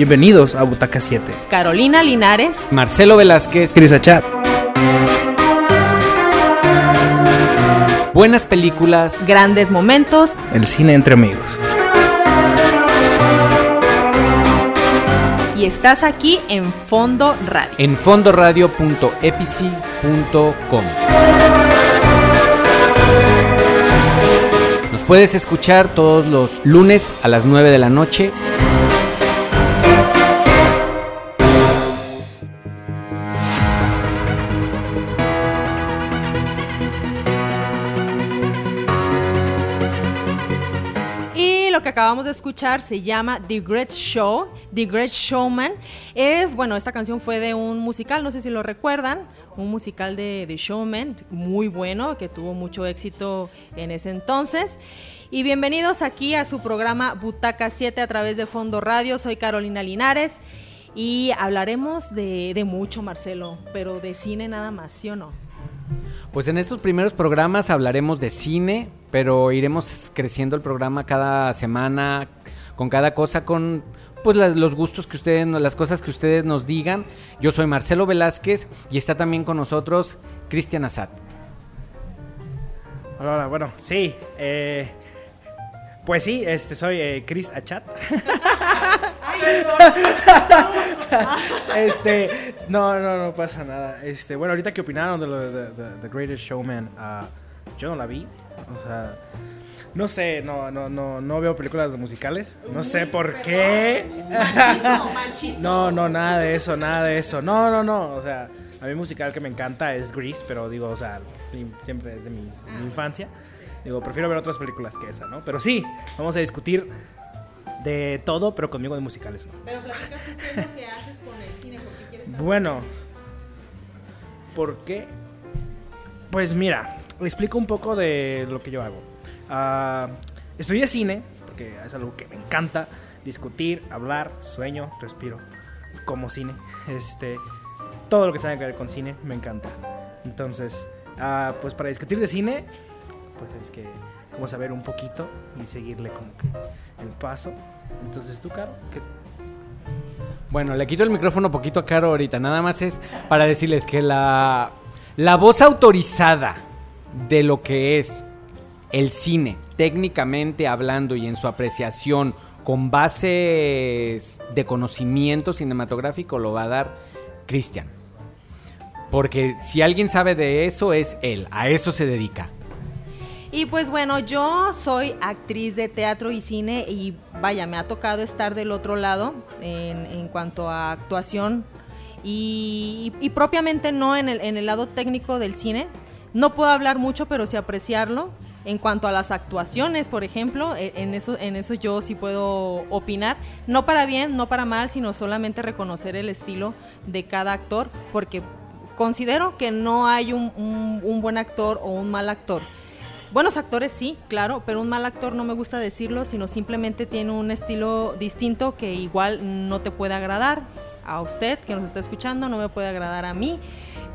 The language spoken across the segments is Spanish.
Bienvenidos a Butaca 7. Carolina Linares. Marcelo Velázquez. Cris Achat. Buenas películas. Grandes momentos. El cine entre amigos. Y estás aquí en Fondo Radio. En fondoradio.epici.com. Nos puedes escuchar todos los lunes a las 9 de la noche. Acabamos de escuchar se llama The Great Show, The Great Showman. Es, bueno, esta canción fue de un musical, no sé si lo recuerdan, un musical de Showman, muy bueno, que tuvo mucho éxito en ese entonces. Y bienvenidos aquí a su programa Butaca 7 a través de Fondo Radio. Soy Carolina Linares y hablaremos de, de mucho, Marcelo, pero de cine nada más, ¿sí o no? Pues en estos primeros programas hablaremos de cine, pero iremos creciendo el programa cada semana con cada cosa, con pues los gustos que ustedes, las cosas que ustedes nos digan. Yo soy Marcelo Velázquez y está también con nosotros Cristian Assad. Hola, hola, bueno, sí. eh, pues sí, este soy eh, Chris Achat. este, no, no, no pasa nada. Este, bueno, ahorita que opinaron de lo de The Greatest Showman, ah, yo no la vi. O sea, no sé, no, no, no, no veo películas musicales. No sé por qué. No, no, nada de eso, nada de eso. No, no, no. O sea, a mí musical que me encanta es Grease, pero digo, o sea, siempre desde mi, mi infancia. Digo, prefiero ver otras películas que esa, ¿no? Pero sí, vamos a discutir de todo, pero conmigo de musicales, ¿no? Pero platica tú qué es lo que haces con el cine, porque quieres Bueno, ¿por qué? Pues mira, le explico un poco de lo que yo hago. Ah, estudié cine, porque es algo que me encanta discutir, hablar, sueño, respiro como cine. Este, todo lo que tenga que ver con cine me encanta. Entonces, ah, pues para discutir de cine, pues es que como saber un poquito y seguirle como que el paso. Entonces tú, Caro, ¿qué, Bueno, le quito el micrófono poquito a Caro ahorita. Nada más es para decirles que la, la voz autorizada de lo que es el cine, técnicamente hablando y en su apreciación con bases de conocimiento cinematográfico, lo va a dar Cristian. Porque si alguien sabe de eso, es él. A eso se dedica. Y pues bueno, yo soy actriz de teatro y cine y vaya, me ha tocado estar del otro lado en, en cuanto a actuación y, propiamente no en el lado técnico del cine. No puedo hablar mucho, pero sí apreciarlo. En cuanto a las actuaciones, por ejemplo, e- en eso, en eso yo sí puedo opinar. No para bien, no para mal, sino solamente reconocer el estilo de cada actor, porque considero que no hay un, buen actor o un mal actor. Buenos actores sí, claro, pero un mal actor no me gusta decirlo, sino simplemente tiene un estilo distinto que igual no te puede agradar a usted que nos está escuchando, no me puede agradar a mí,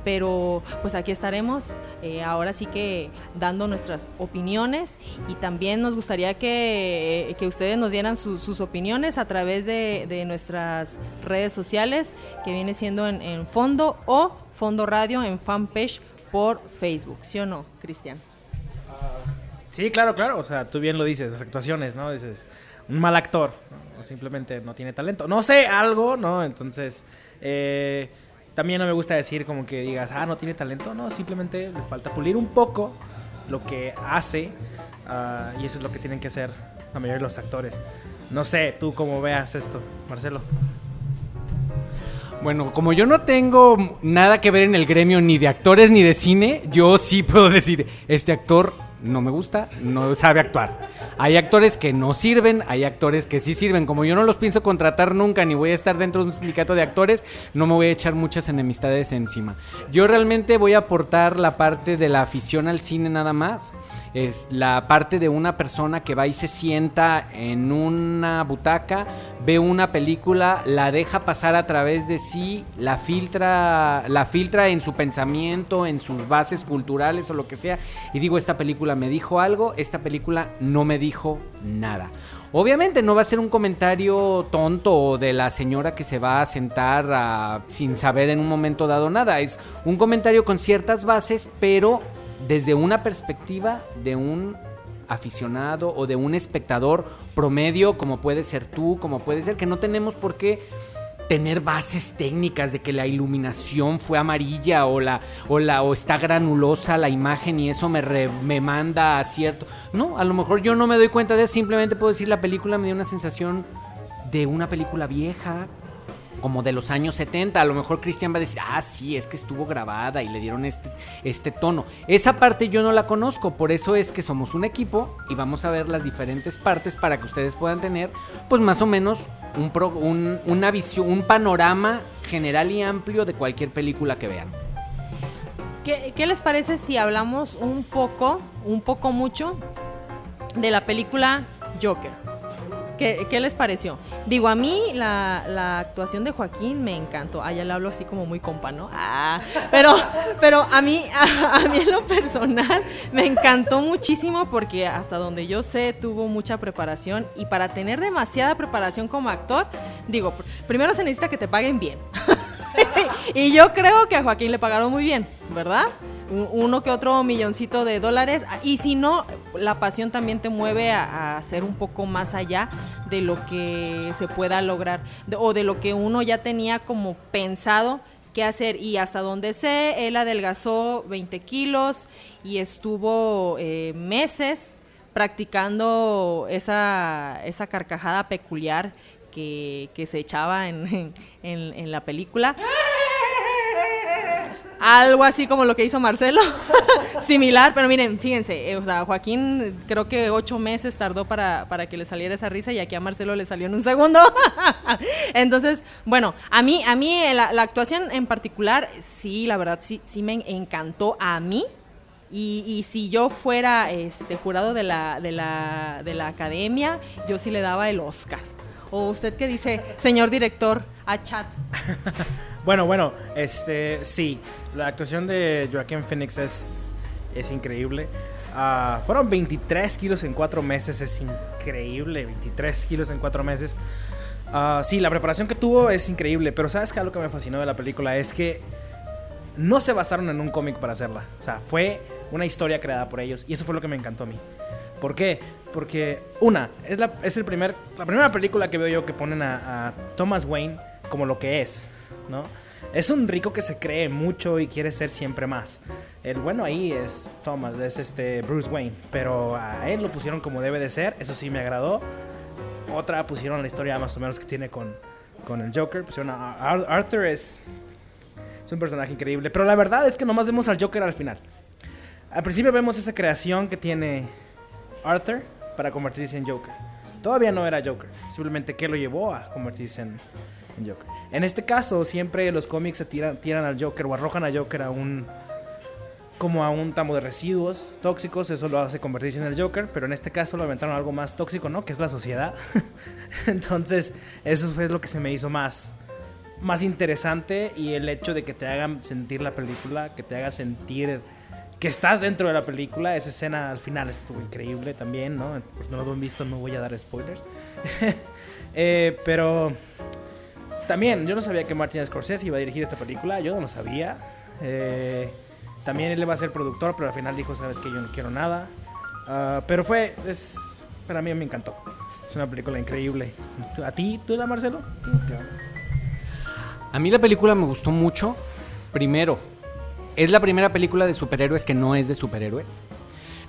pero pues aquí estaremos eh, ahora sí que dando nuestras opiniones y también nos gustaría que, que ustedes nos dieran sus- opiniones a través de, de nuestras redes sociales que viene siendo en, Fondo o Fondo Radio en fanpage por Facebook, ¿sí o no, Cristian? Sí, claro, claro. O sea, tú bien lo dices, las actuaciones, ¿no? Dices, un mal actor, o simplemente no tiene talento. No sé, algo, ¿no? Entonces, eh, también no me gusta decir como que digas, ah, no tiene talento. No, simplemente le falta pulir un poco lo que hace. ah, y eso es lo que tienen que hacer la mayoría de los actores. No sé, tú cómo veas esto, Marcelo. Bueno, como yo no tengo nada que ver en el gremio ni de actores ni de cine, yo sí puedo decir, este actor no me gusta, no sabe actuar. Hay actores que no sirven, hay actores que sí sirven. Como yo no los pienso contratar nunca, ni voy a estar dentro de un sindicato de actores, no me voy a echar muchas enemistades encima. Yo realmente voy a aportar la parte de la afición al cine nada más. Es la parte de una persona que va y se sienta en una butaca, ve una película, la deja pasar a través de sí, la filtra, la filtra en su pensamiento, en sus bases culturales o lo que sea, y digo, esta película me dijo algo, esta película no me dijo nada. Obviamente no va a ser un comentario tonto de la señora que se va a sentar a- sin saber en un momento dado nada. Es un comentario con ciertas bases, pero desde una perspectiva de un aficionado o de un espectador promedio, como puede ser tú, como puede ser que no tenemos por qué tener bases técnicas de que la iluminación fue amarilla o la o la o está granulosa la imagen y eso me me manda a cierto no a lo mejor yo no me doy cuenta de eso simplemente puedo decir la película me dio una sensación de una película vieja como de los años 70. A lo mejor Cristian va a decir, ah, sí, es que estuvo grabada y le dieron este, este tono. Esa parte yo no la conozco, por eso es que somos un equipo y vamos a ver las diferentes partes para que ustedes puedan tener, pues más o menos, un, un- un panorama general y amplio de cualquier película que vean. ¿Qué, qué les parece si hablamos un poco, un poco mucho, de la película Joker? ¿Qué, les pareció? Digo, a mí la, actuación de Joaquín me encantó. Ah, ya le hablo así como muy compa, ¿no? Ah, pero, pero a mí, a, mí en lo personal me encantó muchísimo porque hasta donde yo sé tuvo mucha preparación y para tener demasiada preparación como actor, digo, pr- primero se necesita que te paguen bien. y yo creo que a Joaquín le pagaron muy bien, ¿verdad? Un- Uno que otro milloncito de dólares. Y si no, la pasión también te mueve a, a hacer un poco más allá de lo que se pueda lograr o de lo que uno ya tenía como pensado qué hacer. Y hasta donde sé, él adelgazó 20 kilos y estuvo eh, meses practicando esa, esa carcajada peculiar que, que se echaba en, en- en la película. Algo así como lo que hizo Marcelo, similar, pero miren, fíjense, eh, o sea, Joaquín creo que ocho meses tardó para, para que le saliera esa risa y aquí a Marcelo le salió en un segundo. Entonces, bueno, a mí, a mí eh, la, actuación en particular, sí, la verdad, sí, sí me encantó a mí. Y, si yo fuera este jurado de la, de, la, de la academia, yo sí le daba el Oscar. ¿O usted qué dice, señor director, a chat? Bueno, bueno, este, sí, la actuación de Joaquín Phoenix es, es increíble. Ah, fueron 23 kilos en 4 meses, es increíble, 23 kilos en 4 meses. Ah, sí, la preparación que tuvo es increíble, pero ¿sabes qué? Algo que me fascinó de la película es que no se basaron en un cómic para hacerla. O sea, fue una historia creada por ellos y eso fue lo que me encantó a mí. ¿Por qué? Porque, una, es, la, es el primer, la primera película que veo yo que ponen a, a Thomas Wayne como lo que es, Es un rico que se cree mucho y quiere ser siempre más. El bueno ahí es Thomas, es este Bruce Wayne, pero a él lo pusieron como debe de ser, eso sí me agradó. Otra pusieron la historia más o menos que tiene con, con el Joker, pusieron a Ar- Arthur es es un personaje increíble. Pero la verdad es que nomás vemos al Joker al final. Al principio vemos esa creación que tiene Arthur para convertirse en Joker. Todavía no era Joker. Simplemente que lo llevó a convertirse en En este caso, siempre los cómics se tiran, tiran al Joker o arrojan a Joker a un. como a un tamo de residuos tóxicos. Eso lo hace convertirse en el Joker. Pero en este caso lo aventaron a algo más tóxico, ¿no? Que es la sociedad. Entonces, eso fue lo que se me hizo más más interesante y el hecho de que te hagan sentir la película, que te haga sentir que estás dentro de la película. Esa escena al final estuvo increíble también, ¿no? Por no lo han visto, no voy a dar spoilers. Eh, pero también, yo no sabía que Martin Scorsese iba a dirigir esta película, yo no lo sabía. Eh, también él iba a ser productor, pero al final dijo, sabes que yo no quiero nada. Ah, pero fue, es, para mí me encantó. Es una película increíble. ¿A ti, tú la Marcelo? A mí la película me gustó mucho. Primero, es la primera película de superhéroes que no es de superhéroes.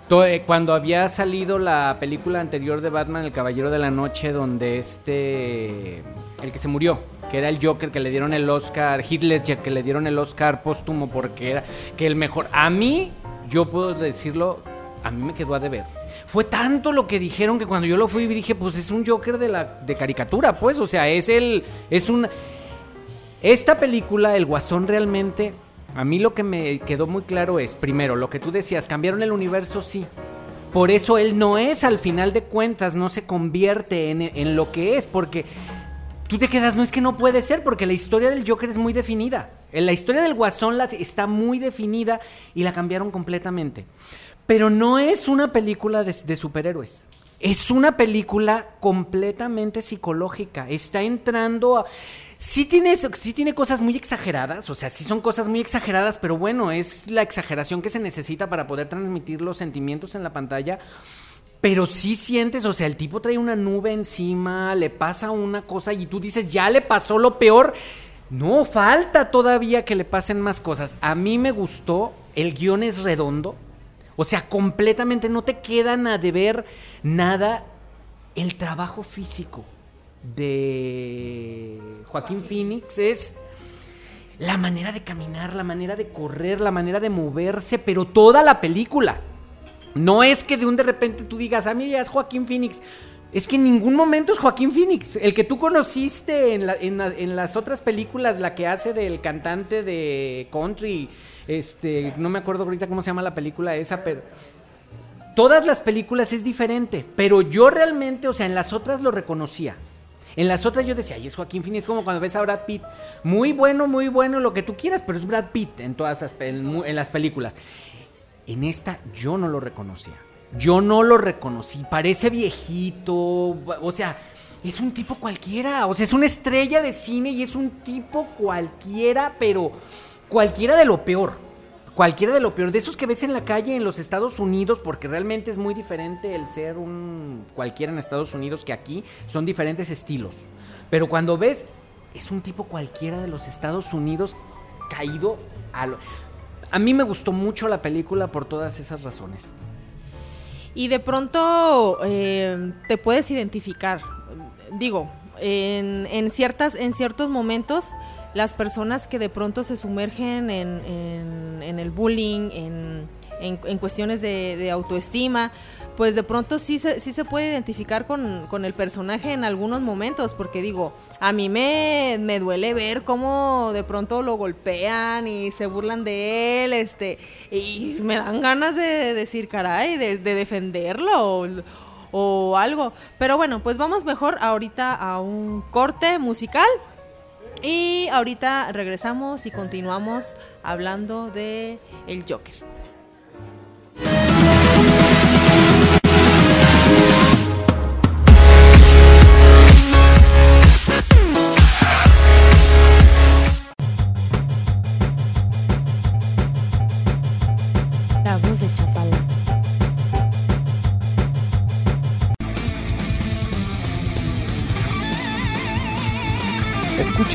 Eh, Cuando había salido la película anterior de Batman, El Caballero de la Noche, donde este. El que se murió, que era el Joker, que le dieron el Oscar, Ledger, que le dieron el Oscar póstumo porque era que el mejor. A mí, yo puedo decirlo, a mí me quedó a deber. Fue tanto lo que dijeron que cuando yo lo fui dije, pues es un Joker de la de caricatura, pues, o sea, es el. Es un. Esta película, El Guasón realmente, a mí lo que me quedó muy claro es, primero, lo que tú decías, cambiaron el universo, sí. Por eso él no es, al final de cuentas, no se convierte en, en lo que es, porque tú te quedas, no es que no puede ser, porque la historia del Joker es muy definida. La historia del Guasón está muy definida y la cambiaron completamente. Pero no es una película de, de superhéroes. Es una película completamente psicológica. Está entrando a... Sí tiene, sí tiene cosas muy exageradas, o sea, sí son cosas muy exageradas, pero bueno, es la exageración que se necesita para poder transmitir los sentimientos en la pantalla. Pero sí sientes, o sea, el tipo trae una nube encima, le pasa una cosa y tú dices, ya le pasó lo peor. No, falta todavía que le pasen más cosas. A mí me gustó, el guion es redondo, o sea, completamente no te quedan a deber nada el trabajo físico de Joaquín Phoenix es la manera de caminar, la manera de correr, la manera de moverse, pero toda la película. No es que de un de repente tú digas, a mí ya es Joaquín Phoenix. Es que en ningún momento es Joaquín Phoenix. El que tú conociste en, la, en, en, las otras películas, la que hace del cantante de country, este, no me acuerdo ahorita cómo se llama la película esa, pero todas las películas es diferente. Pero yo realmente, o sea, en las otras lo reconocía. En las otras yo decía, ay, es Joaquín Phoenix, es como cuando ves a Brad Pitt. Muy bueno, muy bueno, lo que tú quieras, pero es Brad Pitt en todas en las películas. En esta yo no lo reconocía. Yo no lo reconocí. Parece viejito. O sea, es un tipo cualquiera. O sea, es una estrella de cine y es un tipo cualquiera, pero cualquiera de lo peor cualquiera de lo peor, de esos que ves en la calle en los Estados Unidos, porque realmente es muy diferente el ser un cualquiera en Estados Unidos que aquí, son diferentes estilos. Pero cuando ves, es un tipo cualquiera de los Estados Unidos caído a lo... A mí me gustó mucho la película por todas esas razones. Y de pronto eh, te puedes identificar, digo, en, en, ciertas, en ciertos momentos las personas que de pronto se sumergen en, el bullying, en, en cuestiones de, autoestima, pues de pronto sí se, sí se puede identificar con, con, el personaje en algunos momentos, porque digo, a mí me, me, duele ver cómo de pronto lo golpean y se burlan de él, este, y me dan ganas de decir, caray, de, de defenderlo. O, o algo. Pero bueno, pues vamos mejor ahorita a un corte musical y ahorita regresamos y continuamos hablando de el Joker.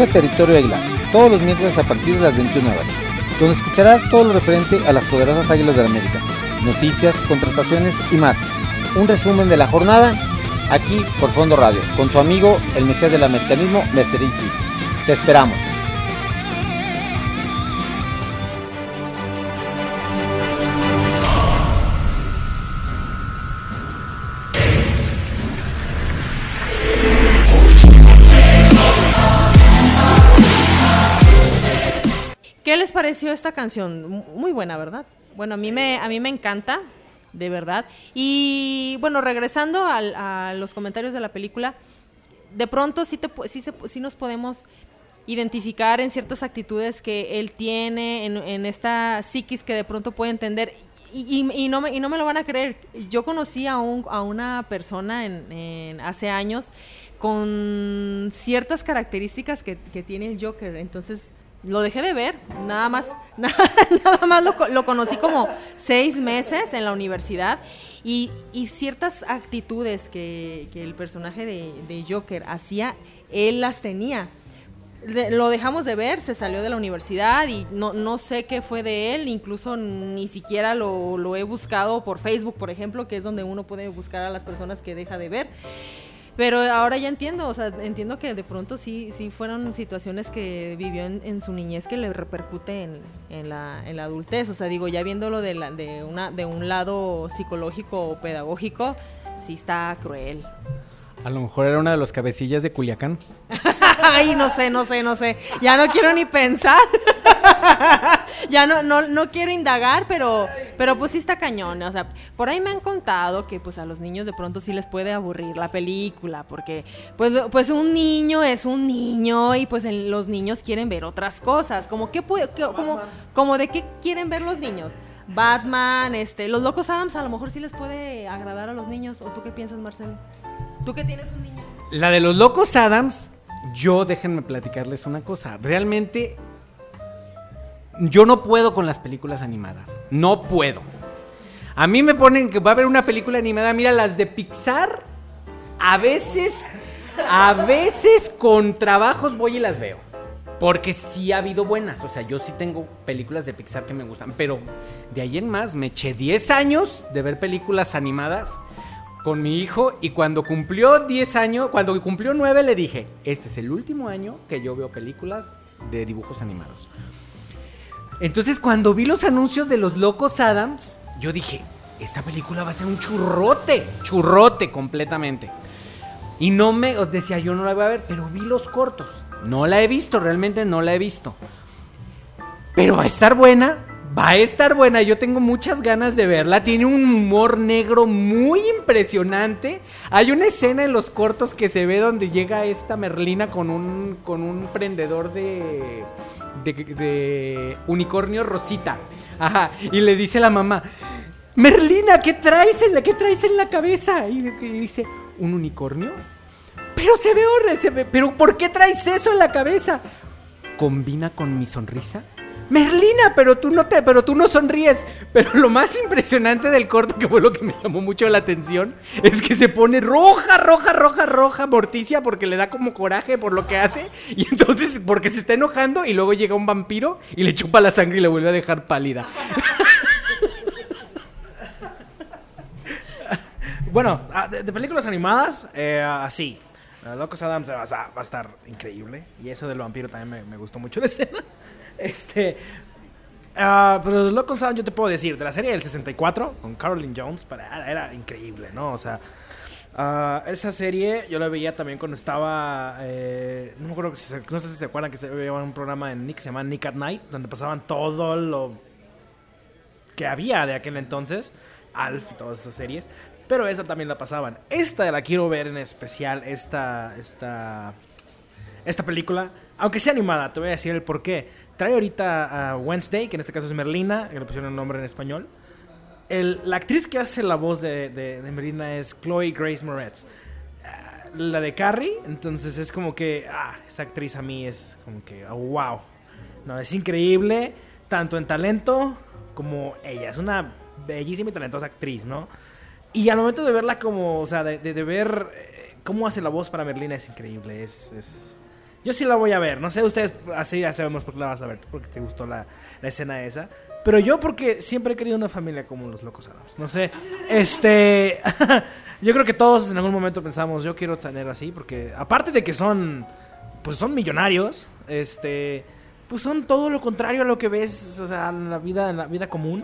Escucha Territorio Águila todos los miércoles a partir de las 21 horas, donde escucharás todo lo referente a las poderosas Águilas de la América, noticias, contrataciones y más. Un resumen de la jornada aquí por Fondo Radio, con su amigo el Mesías del Americanismo, Mr. Easy. Te esperamos. Pareció esta canción? Muy buena, ¿verdad? Bueno, a mí me, a mí me encanta, de verdad. Y bueno, regresando al, a los comentarios de la película, de pronto sí, te, sí, se, sí nos podemos identificar en ciertas actitudes que él tiene, en, en esta psiquis que de pronto puede entender. Y, y, y, no me, y no me lo van a creer. Yo conocí a, un, a una persona en, en hace años con ciertas características que, que tiene el Joker. Entonces lo dejé de ver, nada más, nada, nada más lo, lo, conocí como seis meses en la universidad y, y ciertas actitudes que, que el personaje de, de, Joker hacía, él las tenía. Lo dejamos de ver, se salió de la universidad y no, no sé qué fue de él, incluso ni siquiera lo, lo he buscado por Facebook, por ejemplo, que es donde uno puede buscar a las personas que deja de ver. Pero ahora ya entiendo, o sea, entiendo que de pronto sí, sí fueron situaciones que vivió en, en su niñez que le repercute en, en, la, en la adultez. O sea, digo, ya viéndolo de, la, de, una, de un lado psicológico o pedagógico, sí está cruel. A lo mejor era una de los cabecillas de Culiacán. Ay, no sé, no sé, no sé. Ya no quiero ni pensar. ya no, no, no quiero indagar, pero, pero pues sí está cañón. O sea, por ahí me han contado que pues a los niños de pronto sí les puede aburrir la película, porque pues, pues un niño es un niño y pues el, los niños quieren ver otras cosas. Como, ¿qué, como, como de qué quieren ver los niños? Batman, este, los Locos Adams a lo mejor sí les puede agradar a los niños. ¿O tú qué piensas, Marcelo? Tú que tienes un niño. La de los locos Adams, yo déjenme platicarles una cosa. Realmente, yo no puedo con las películas animadas. No puedo. A mí me ponen que va a haber una película animada. Mira, las de Pixar, a veces, a veces con trabajos voy y las veo. Porque sí ha habido buenas. O sea, yo sí tengo películas de Pixar que me gustan. Pero de ahí en más, me eché 10 años de ver películas animadas con mi hijo. Y cuando cumplió 10 años, cuando cumplió 9, le dije: Este es el último año que yo veo películas de dibujos animados. Entonces, cuando vi los anuncios de los Locos Adams, yo dije: Esta película va a ser un churrote, churrote completamente. Y no me decía, yo no la voy a ver, pero vi los cortos. No la he visto, realmente no la he visto. Pero va a estar buena, va a estar buena. Yo tengo muchas ganas de verla. Tiene un humor negro muy impresionante. Hay una escena en los cortos que se ve donde llega esta Merlina con un, con un prendedor de, de, unicornio rosita. Ajá. Y le dice a la mamá, Merlina, ¿qué traes en la, qué traes en la cabeza? Y, y dice, ¿un unicornio? Pero se ve horrible, pero ¿por qué traes eso en la cabeza? ¿Combina con mi sonrisa? Merlina, pero tú no te, pero tú no sonríes. Pero lo más impresionante del corto, que fue lo que me llamó mucho la atención, es que se pone roja, roja, roja, roja, Morticia, porque le da como coraje por lo que hace. Y entonces, porque se está enojando, y luego llega un vampiro y le chupa la sangre y le vuelve a dejar pálida. Bueno, ah, de, películas animadas, eh, así. Locos Adams va a estar increíble. Y eso del vampiro también me, me gustó mucho la escena. Este. ah, pues los Locos Adams, yo te puedo decir, de la serie del 64, con Caroline Jones, para, era, era increíble, ¿no? O sea. ah, esa serie yo la veía también cuando estaba. eh, no me acuerdo si se- no sé si se acuerdan que se veía un programa en Nick que se llama Nick at Night, donde pasaban todo lo que había de aquel entonces, Alf y todas esas series, pero esa también la pasaban. Esta la quiero ver en especial, esta, esta, esta película, aunque sea animada, te voy a decir el por qué. Trae ahorita a Wednesday, que en este caso es Merlina, que le pusieron el nombre en español. El- la actriz que hace la voz de, de- de Merlina es Chloe Grace Moretz. Ah, La de Carrie, entonces es como que, ah, esa actriz a mí es como que, oh, wow. No, es increíble, tanto en talento como ella. Es una bellísima y talentosa actriz, ¿no? Y al momento de verla como, o sea, de, de- de ver eh, cómo hace la voz para Merlina es increíble. Es, es- Yo sí la voy a ver. No sé, ustedes así ya sabemos por qué la vas a ver. Porque te gustó la, la escena esa. Pero yo porque siempre he querido una familia como los Locos Adams. No sé, este... yo creo que todos en algún momento pensamos, yo quiero tener así. Porque aparte de que son, pues son millonarios, este... Pues son todo lo contrario a lo que ves, o sea, en la vida, en la vida común.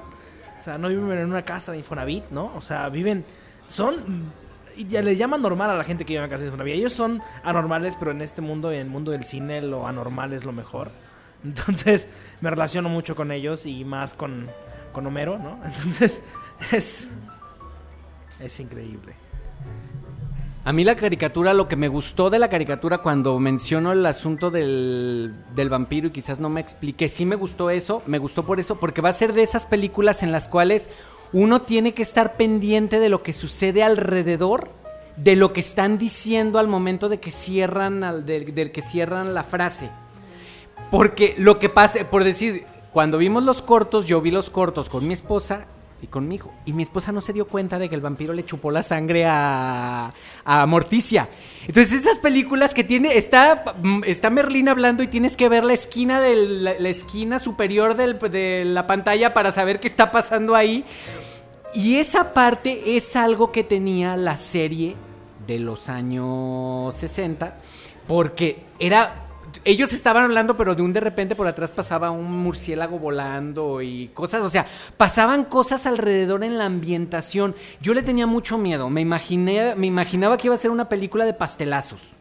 O sea, no viven en una casa de Infonavit, ¿no? O sea, viven. Son. Y ya les llaman normal a la gente que en casa de Infonavit. Ellos son anormales, pero en este mundo, en el mundo del cine, lo anormal es lo mejor. Entonces, me relaciono mucho con ellos y más con, con Homero, ¿no? Entonces, es. Es increíble. A mí la caricatura, lo que me gustó de la caricatura cuando menciono el asunto del, del vampiro y quizás no me expliqué, sí me gustó eso, me gustó por eso, porque va a ser de esas películas en las cuales uno tiene que estar pendiente de lo que sucede alrededor, de lo que están diciendo al momento de que cierran, al, que cierran la frase. Porque lo que pasa, por decir, cuando vimos los cortos, yo vi los cortos con mi esposa y con mi hijo. Y mi esposa no se dio cuenta de que el vampiro le chupó la sangre a, a Morticia. Entonces, esas películas que tiene, está, mm, está Merlín hablando y tienes que ver la esquina, del, la, esquina superior de la pantalla para saber qué está pasando ahí. Y esa parte es algo que tenía la serie de los años 60, porque era... Ellos estaban hablando, pero de un de repente por atrás pasaba un murciélago volando y cosas, o sea, pasaban cosas alrededor en la ambientación. Yo le tenía mucho miedo, me imaginé, me imaginaba que iba a ser una película de pastelazos,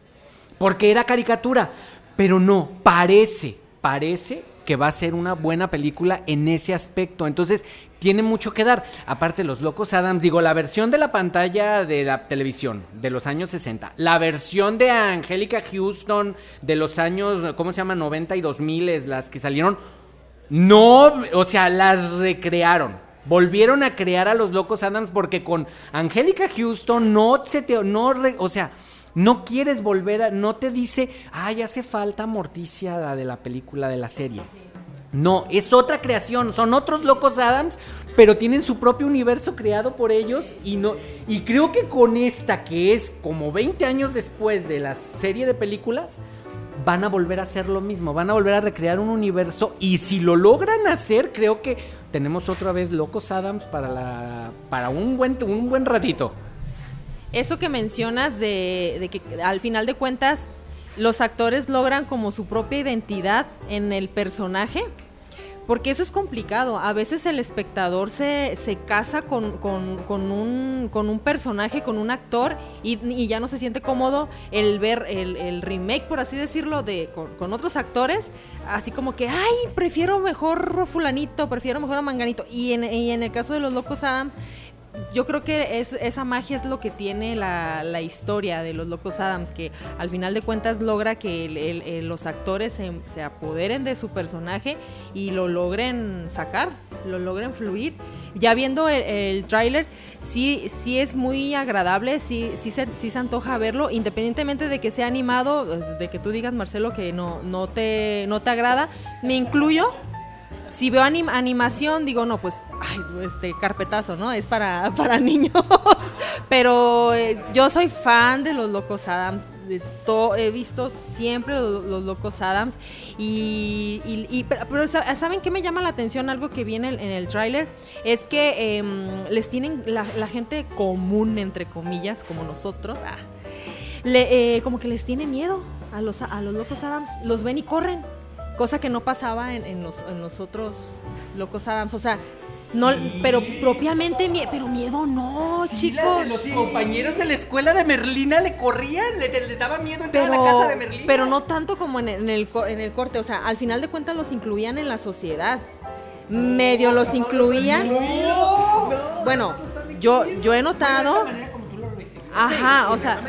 porque era caricatura, pero no, parece, parece que va a ser una buena película en ese aspecto. Entonces, tiene mucho que dar. Aparte, Los Locos Adams, digo, la versión de la pantalla de la televisión de los años 60, la versión de Angélica Houston de los años, ¿cómo se llama? 90 y 2000, las que salieron, no, o sea, las recrearon. Volvieron a crear a los Locos Adams porque con Angélica Houston no se te... No, o sea, no quieres volver a... No te dice, ay, hace falta Morticia la de la película, de la serie. No, es otra creación, son otros locos Adams, pero tienen su propio universo creado por ellos y no y creo que con esta que es como 20 años después de la serie de películas van a volver a hacer lo mismo, van a volver a recrear un universo y si lo logran hacer, creo que tenemos otra vez locos Adams para la para un buen un buen ratito. Eso que mencionas de, de que al final de cuentas los actores logran como su propia identidad en el personaje. Porque eso es complicado. A veces el espectador se, se casa con, con- con un, con un personaje, con un actor, y, y ya no se siente cómodo el ver el, remake, por así decirlo, de, con, otros actores. Así como que, ay, prefiero mejor fulanito, prefiero mejor a Manganito. Y en el caso de los Locos Adams, yo creo que es, esa magia es lo que tiene la, la historia de los Locos Adams, que al final de cuentas logra que los actores se, se apoderen de su personaje y lo logren sacar, lo logren fluir. Ya viendo el, el tráiler, sí, sí es muy agradable, sí, sí, se, sí se antoja verlo, independientemente de que sea animado, de que tú digas, Marcelo, que no, no, te, no te agrada, me incluyo, si veo anim- animación, digo, no, pues, ay, este carpetazo, ¿no? Es para, para niños. Pero eh, yo soy fan de los Locos Adams. De to- he visto siempre los, los Locos Adams. Y, pero, pero sa- ¿saben qué me llama la atención? Algo que viene en el tráiler. Es que em, les tienen la, la gente común, entre comillas, como nosotros. ah, le- eh, como que les tiene miedo a los, a los Locos Adams. Los ven y corren. Cosa que no pasaba en, en los, en los otros Locos Adams. O sea, no, pero propiamente, mie- pero miedo no, chicos. los compañeros de la escuela de Merlina le corrían, le- les daba miedo entrar Pero, a la casa de Merlina. pero no tanto como en el, en el en el corte. O sea, al final de cuentas los incluían en la sociedad. Medio los incluían. Bueno, yo, yo he notado. Ajá, o sea,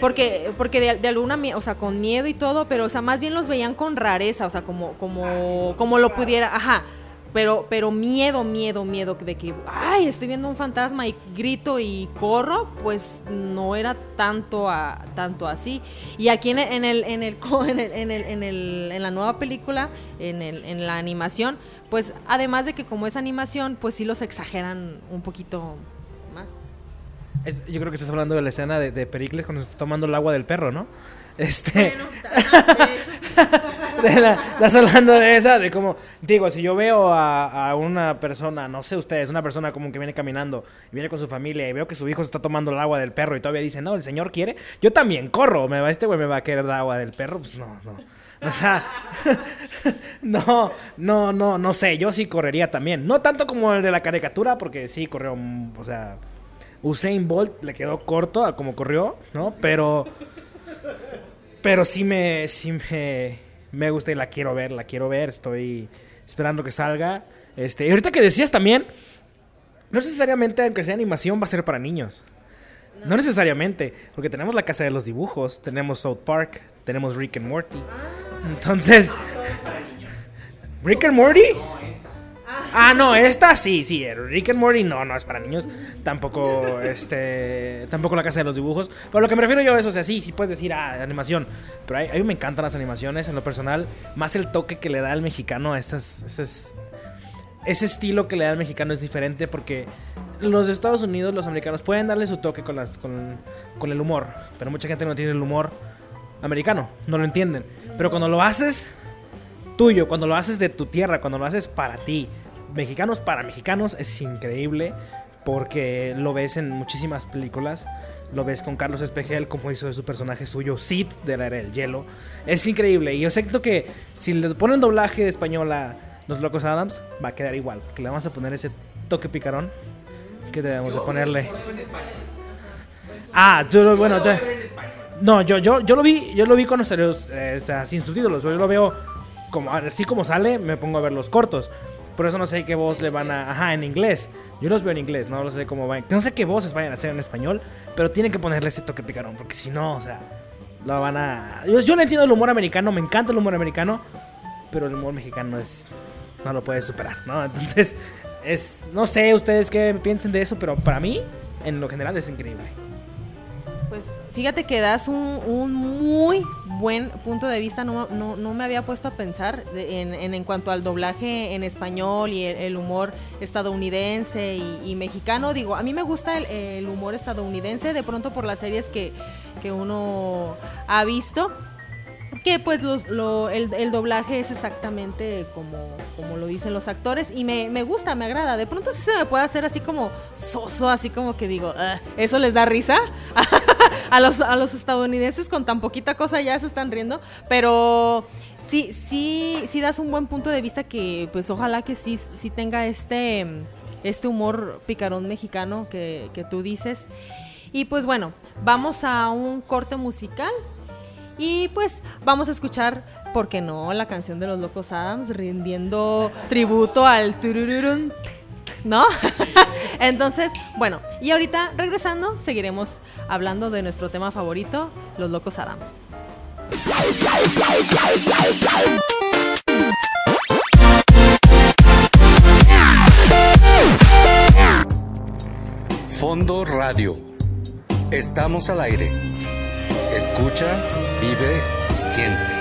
porque, porque de, de alguna, o sea, con miedo y todo, pero, o sea, más bien los veían con rareza, o sea, como, como, como lo pudiera, ajá, pero, pero miedo, miedo, miedo de que, ay, estoy viendo un fantasma y grito y corro, pues no era tanto, a, tanto así. Y aquí en el, en el, en el, co- en el, en el, en el- en la nueva película, en el, en la animación, pues además de que como es animación, pues sí los exageran un poquito más. Es- yo creo que estás hablando de la escena de, de Pericles cuando se está tomando el agua del perro, ¿no? Este. Bueno, de hecho sí. de la- estás hablando de esa, de cómo, digo, si yo veo a, a una persona, no sé ustedes, una persona como que viene caminando y viene con su familia y veo que su hijo se está tomando el agua del perro y todavía dice, no, el señor quiere, yo también corro, me va, este güey me va a querer dar agua del perro, pues no, no. O sea, no, no, no, no sé, yo sí correría también. No tanto como el de la caricatura, porque sí corrió, mm, o sea, Usain Bolt le quedó corto a como corrió, ¿no? Pero... Pero sí me, sí me, me gusta y la quiero ver, la quiero ver. Estoy esperando que salga. Este, y ahorita que decías también, no necesariamente, aunque sea animación, va a ser para niños. No, necesariamente, porque tenemos la casa de los dibujos, tenemos South Park, tenemos Rick and Morty. Entonces, ¿Rick and Morty? Ah, no, esta sí, sí, Rick and Morty no, no es para niños. Tampoco, este, tampoco la casa de los dibujos. Pero lo que me refiero yo es, o sea, sí, sí puedes decir, ah, animación. Pero a, mí me encantan las animaciones, en lo personal. Más el toque que le da el mexicano a esas, ese estilo que le da el mexicano es diferente porque los Estados Unidos, los americanos, pueden darle su toque con, las, con, con el humor. Pero mucha gente no tiene el humor americano, no lo entienden. Pero cuando lo haces tuyo, cuando lo haces de tu tierra, cuando lo haces para ti, mexicanos para mexicanos, es increíble porque lo ves en muchísimas películas. Lo ves con Carlos Espejel, como hizo de su personaje suyo, Sid de la era del hielo. Es increíble. Y yo siento que si le ponen doblaje de español a Los Locos Adams, va a quedar igual. Que le vamos a poner ese toque picarón que debemos de ponerle. Ah, yo bueno, ya- no, yo, yo, yo lo vi, yo lo vi con los eh, o sea, sin subtítulos. Yo lo veo como así como sale, me pongo a ver los cortos. Por eso no sé qué voz le van a, ajá, en inglés. Yo los veo en inglés, no lo sé cómo van. No sé qué voces vayan a hacer en español, pero tienen que ponerle ese toque picarón, porque si no, o sea, lo van a. Yo, yo no entiendo el humor americano, me encanta el humor americano, pero el humor mexicano es no lo puedes superar, ¿no? Entonces, es, no sé ustedes qué piensen de eso, pero para mí, en lo general, es increíble. Pues fíjate que das un, un muy buen punto de vista, no, no, no me había puesto a pensar de- en, en, cuanto al doblaje en español y el, humor estadounidense y, y mexicano. Digo, a mí me gusta el, el humor estadounidense, de pronto por las series que, que uno ha visto. Que pues los, lo- el, el doblaje es exactamente como, como lo dicen los actores y me, me gusta, me agrada. De pronto sí se me puede hacer así como soso, así como que digo, "Ah, ¿eso les da risa? a, los, a los estadounidenses con tan poquita cosa ya se están riendo, pero sí, sí, sí das un buen punto de vista que pues ojalá que sí, sí tenga este, este humor picarón mexicano que, que tú dices. Y pues bueno, vamos a un corte musical. Y pues vamos a escuchar, ¿por qué no? La canción de los Locos Adams rindiendo tributo al turururun, ¿no? Entonces, bueno, y ahorita regresando seguiremos hablando de nuestro tema favorito, los Locos Adams. Fondo Radio. Estamos al aire. Escucha, vive y siente.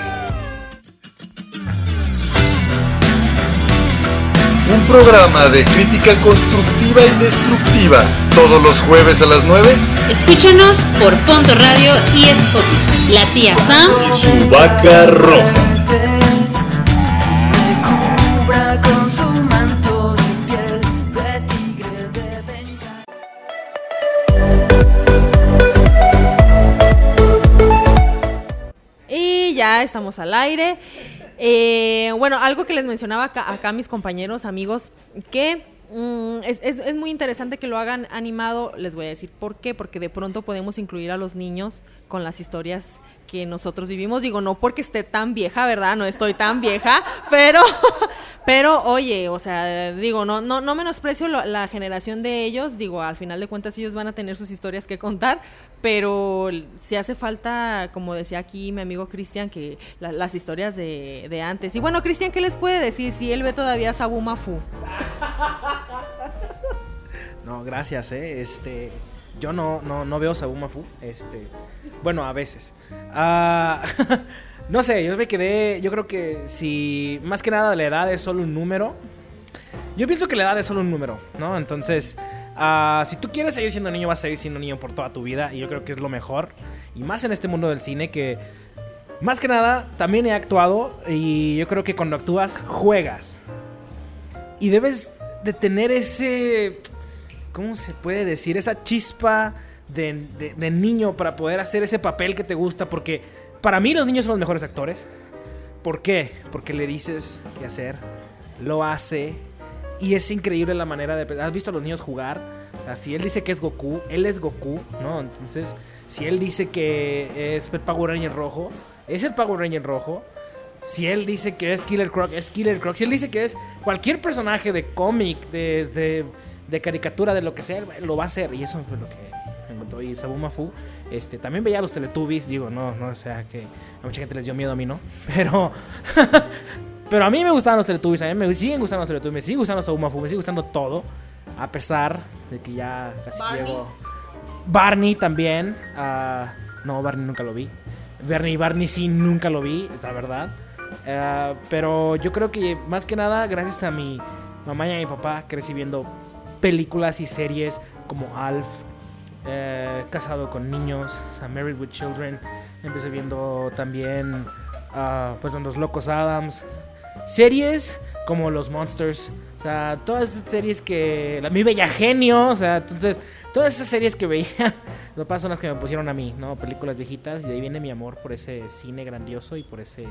Un programa de crítica constructiva y destructiva. Todos los jueves a las 9. Escúchanos por Fondo Radio y Spotify. La tía Sam Y su vaca roja. Estamos al aire. Eh, bueno, algo que les mencionaba acá, acá mis compañeros, amigos, que mm, es, es- es muy interesante que lo hagan animado. Les voy a decir por qué. Porque de pronto podemos incluir a los niños con las historias que nosotros vivimos. Digo, no porque esté tan vieja, ¿verdad? No estoy tan vieja, pero, pero oye, o sea, digo, no, no, no menosprecio la generación de ellos. Digo, al final de cuentas ellos van a tener sus historias que contar, pero si hace falta, como decía aquí mi amigo Cristian, que la- las historias de, de antes. Y bueno, Cristian, ¿qué les puede decir si él ve todavía Sabu Mafu? No, gracias, eh. Este, yo no, no, no veo Sabumafu. Este, bueno, a veces. Ah, no sé, yo me quedé. Yo creo que si más que nada la edad es solo un número. Yo pienso que la edad es solo un número, ¿no? Entonces, ah, si tú quieres seguir siendo niño, vas a seguir siendo niño por toda tu vida. Y yo creo que es lo mejor. Y más en este mundo del cine que. Más que nada, también he actuado. Y yo creo que cuando actúas, juegas. Y debes de tener ese. ¿Cómo se puede decir? Esa chispa de, de- niño para poder hacer ese papel que te gusta. Porque para mí los niños son los mejores actores. ¿Por qué? Porque le dices qué hacer, lo hace. Y es increíble la manera de... ¿Has visto a los niños jugar? O si él dice que es Goku, él es Goku, ¿no? Entonces, si él dice que es el Power Ranger rojo, es el Power Ranger rojo. Si él dice que es Killer Croc, es Killer Croc. Si él dice que es cualquier personaje de cómic, de, de caricatura, de lo que sea, lo va a hacer. Y eso fue lo que me encontró. Y Sabumafu, este, también veía los Teletubbies. Digo, no, no o sea que a mucha gente les dio miedo a mí, ¿no? Pero... Pero a mí me gustaban los Teletubbies, a mí me siguen gustando los Teletubbies, me sigue gustando Sabumafu, me sigue gustando todo. A pesar de que ya casi Barney. llego... Barney también. ah, no, Barney nunca lo vi. Barney, Barney sí nunca lo vi, la verdad. Ah, pero yo creo que más que nada, gracias a mi mamá y a mi papá, crecí viendo películas y series como Alf, eh, Casado con Niños, o sea, Married with Children. Empecé viendo también ah, pues, Los Locos Adams. Series como Los Monsters. O sea, todas esas series que... La, mi Bella Genio. O sea, entonces... Todas esas series que veía, lo pasa son las que me pusieron a mí, ¿no? Películas viejitas y de ahí viene mi amor por ese cine grandioso y por ese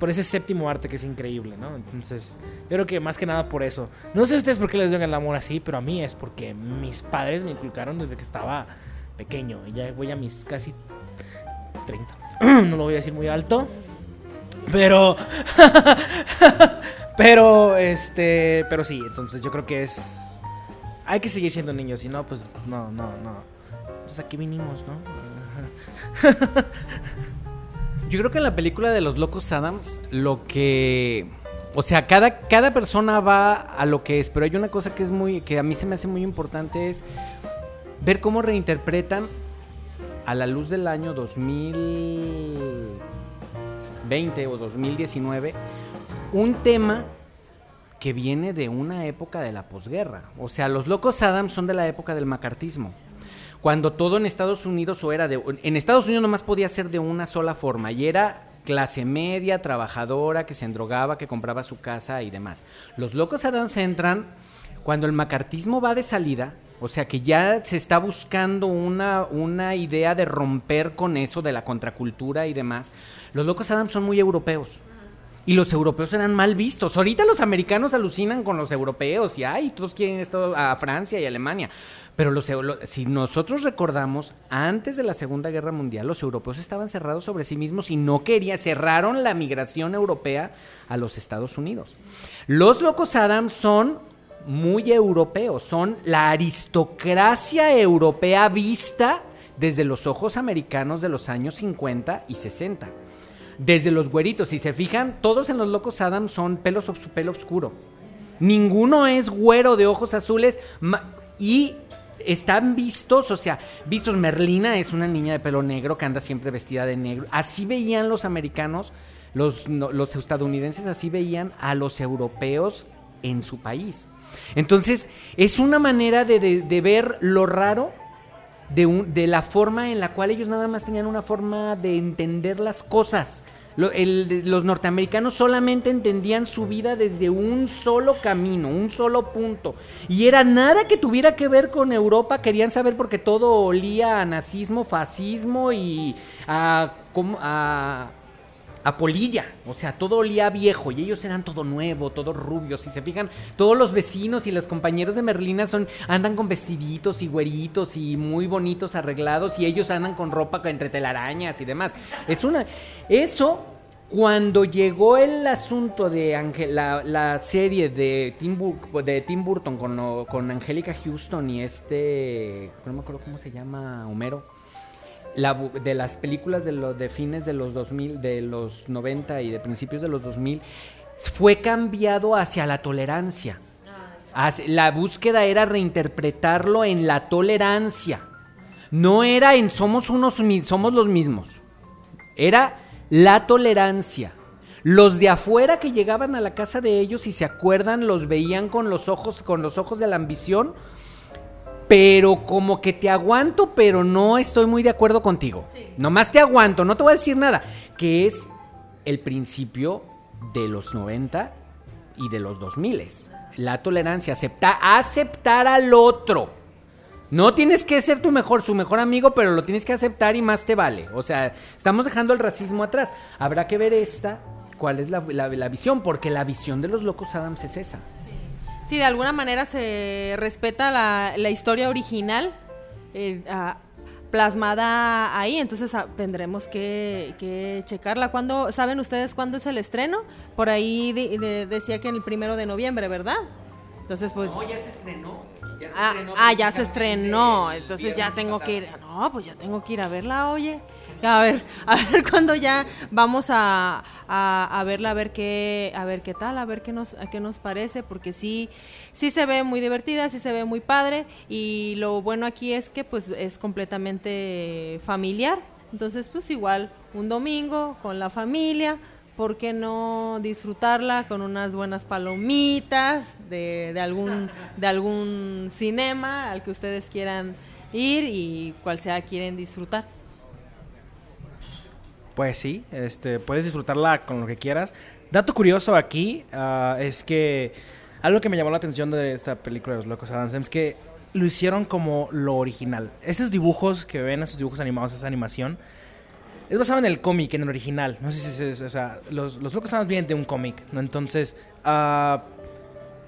por ese séptimo arte que es increíble, ¿no? Entonces, yo creo que más que nada por eso. No sé ustedes por qué les dio el amor así, pero a mí es porque mis padres me inculcaron desde que estaba pequeño. Y ya voy a mis casi 30. no lo voy a decir muy alto. Pero. pero, este. Pero sí, entonces yo creo que es. Hay que seguir siendo niños, si no, pues no, no, no. Entonces aquí vinimos, ¿no? Yo creo que en la película de los locos Adams, lo que O sea, cada, cada persona va a lo que es, pero hay una cosa que es muy, que a mí se me hace muy importante es ver cómo reinterpretan a la luz del año 2020 o 2019 un tema que viene de una época de la posguerra. O sea, los locos Adams son de la época del macartismo. Cuando todo en Estados Unidos o era de en Estados Unidos nomás podía ser de una sola forma y era clase media, trabajadora, que se endrogaba, que compraba su casa y demás. Los locos Adams entran cuando el macartismo va de salida, o sea que ya se está buscando una, una idea de romper con eso de la contracultura y demás. Los locos Adams son muy europeos. Y los europeos eran mal vistos. Ahorita los americanos alucinan con los europeos y ay, todos quieren esto a Francia y Alemania. Pero los, si nosotros recordamos, antes de la Segunda Guerra Mundial, los europeos estaban cerrados sobre sí mismos y no querían, cerraron la migración europea a los Estados Unidos. Los locos Adams son muy europeos, son la aristocracia europea vista desde los ojos americanos de los años 50 y 60. Desde los güeritos, si se fijan, todos en los locos Adams son pelos obs- pelo oscuro. Ninguno es güero de ojos azules y están vistos, o sea, vistos. Merlina es una niña de pelo negro que anda siempre vestida de negro. Así veían los americanos, los, no- los estadounidenses, así veían a los europeos en su país. Entonces, es una manera de- de ver lo raro de, un- de la forma en la cual ellos nada más tenían una forma de entender las cosas. Los norteamericanos solamente entendían su vida desde un solo camino, un solo punto. Y era nada que tuviera que ver con Europa. Querían saber porque todo olía a nazismo, fascismo y a, a, a polilla. O sea, todo olía viejo y ellos eran todo nuevo, todo rubio. Si se fijan, todos los vecinos y los compañeros de Merlina son andan con vestiditos y güeritos y muy bonitos arreglados y ellos andan con ropa entre telarañas y demás. Es una eso cuando llegó el asunto de Ange- la, serie de Tim, Burton con, con Angélica Houston y este, no me acuerdo cómo se llama, Homero la de las películas de los de fines de los 2000, de los 90 y de principios de los 2000 fue cambiado hacia la tolerancia. Hacia- La búsqueda era reinterpretarlo en la tolerancia. No era en somos unos somos los mismos. Era la tolerancia. Los de afuera que llegaban a la casa de ellos y se acuerdan los veían con los ojos con los ojos de la ambición pero como que te aguanto, pero no estoy muy de acuerdo contigo. Nomás te aguanto, no te voy a decir nada. Que es el principio de los 90 y de los 2000. La tolerancia, aceptar, aceptar al otro. No tienes que ser tu mejor, su mejor amigo, pero lo tienes que aceptar y más te vale. O sea, estamos dejando el racismo atrás. Habrá que ver esta, cuál es la, la- la visión, porque la visión de los locos Adams es esa. Sí, de alguna manera se respeta la, la historia original eh, plasmada ahí, entonces ah, tendremos que, que checarla. ¿Cuándo, ¿Saben ustedes cuándo es el estreno? Por ahí de- de- decía que en el primero de noviembre, ¿verdad? Entonces, pues... ya se estrenó. Ya Ah, ah, ya se estrenó, entonces ya tengo que ir. No, pues ya tengo que ir a verla, oye. A ver, a ver cuándo ya vamos a, a, a verla, a ver qué, a ver qué tal, a ver qué nos, a qué nos parece, porque sí, sí se ve muy divertida, sí se ve muy padre, y lo bueno aquí es que pues es completamente familiar. Entonces, pues igual, un domingo con la familia, ¿por qué no disfrutarla con unas buenas palomitas de, de algún, de algún cinema al que ustedes quieran ir y cual sea quieren disfrutar? Pues sí, este, puedes disfrutarla con lo que quieras. Dato curioso aquí ah, es que algo que me llamó la atención de esta película de los Locos Adams es que lo hicieron como lo original. Esos dibujos que ven, esos dibujos animados, esa animación, es basado en el cómic, en el original. No sé si es, o sea, los, los Locos Adams vienen de un cómic, ¿no? Entonces, ah,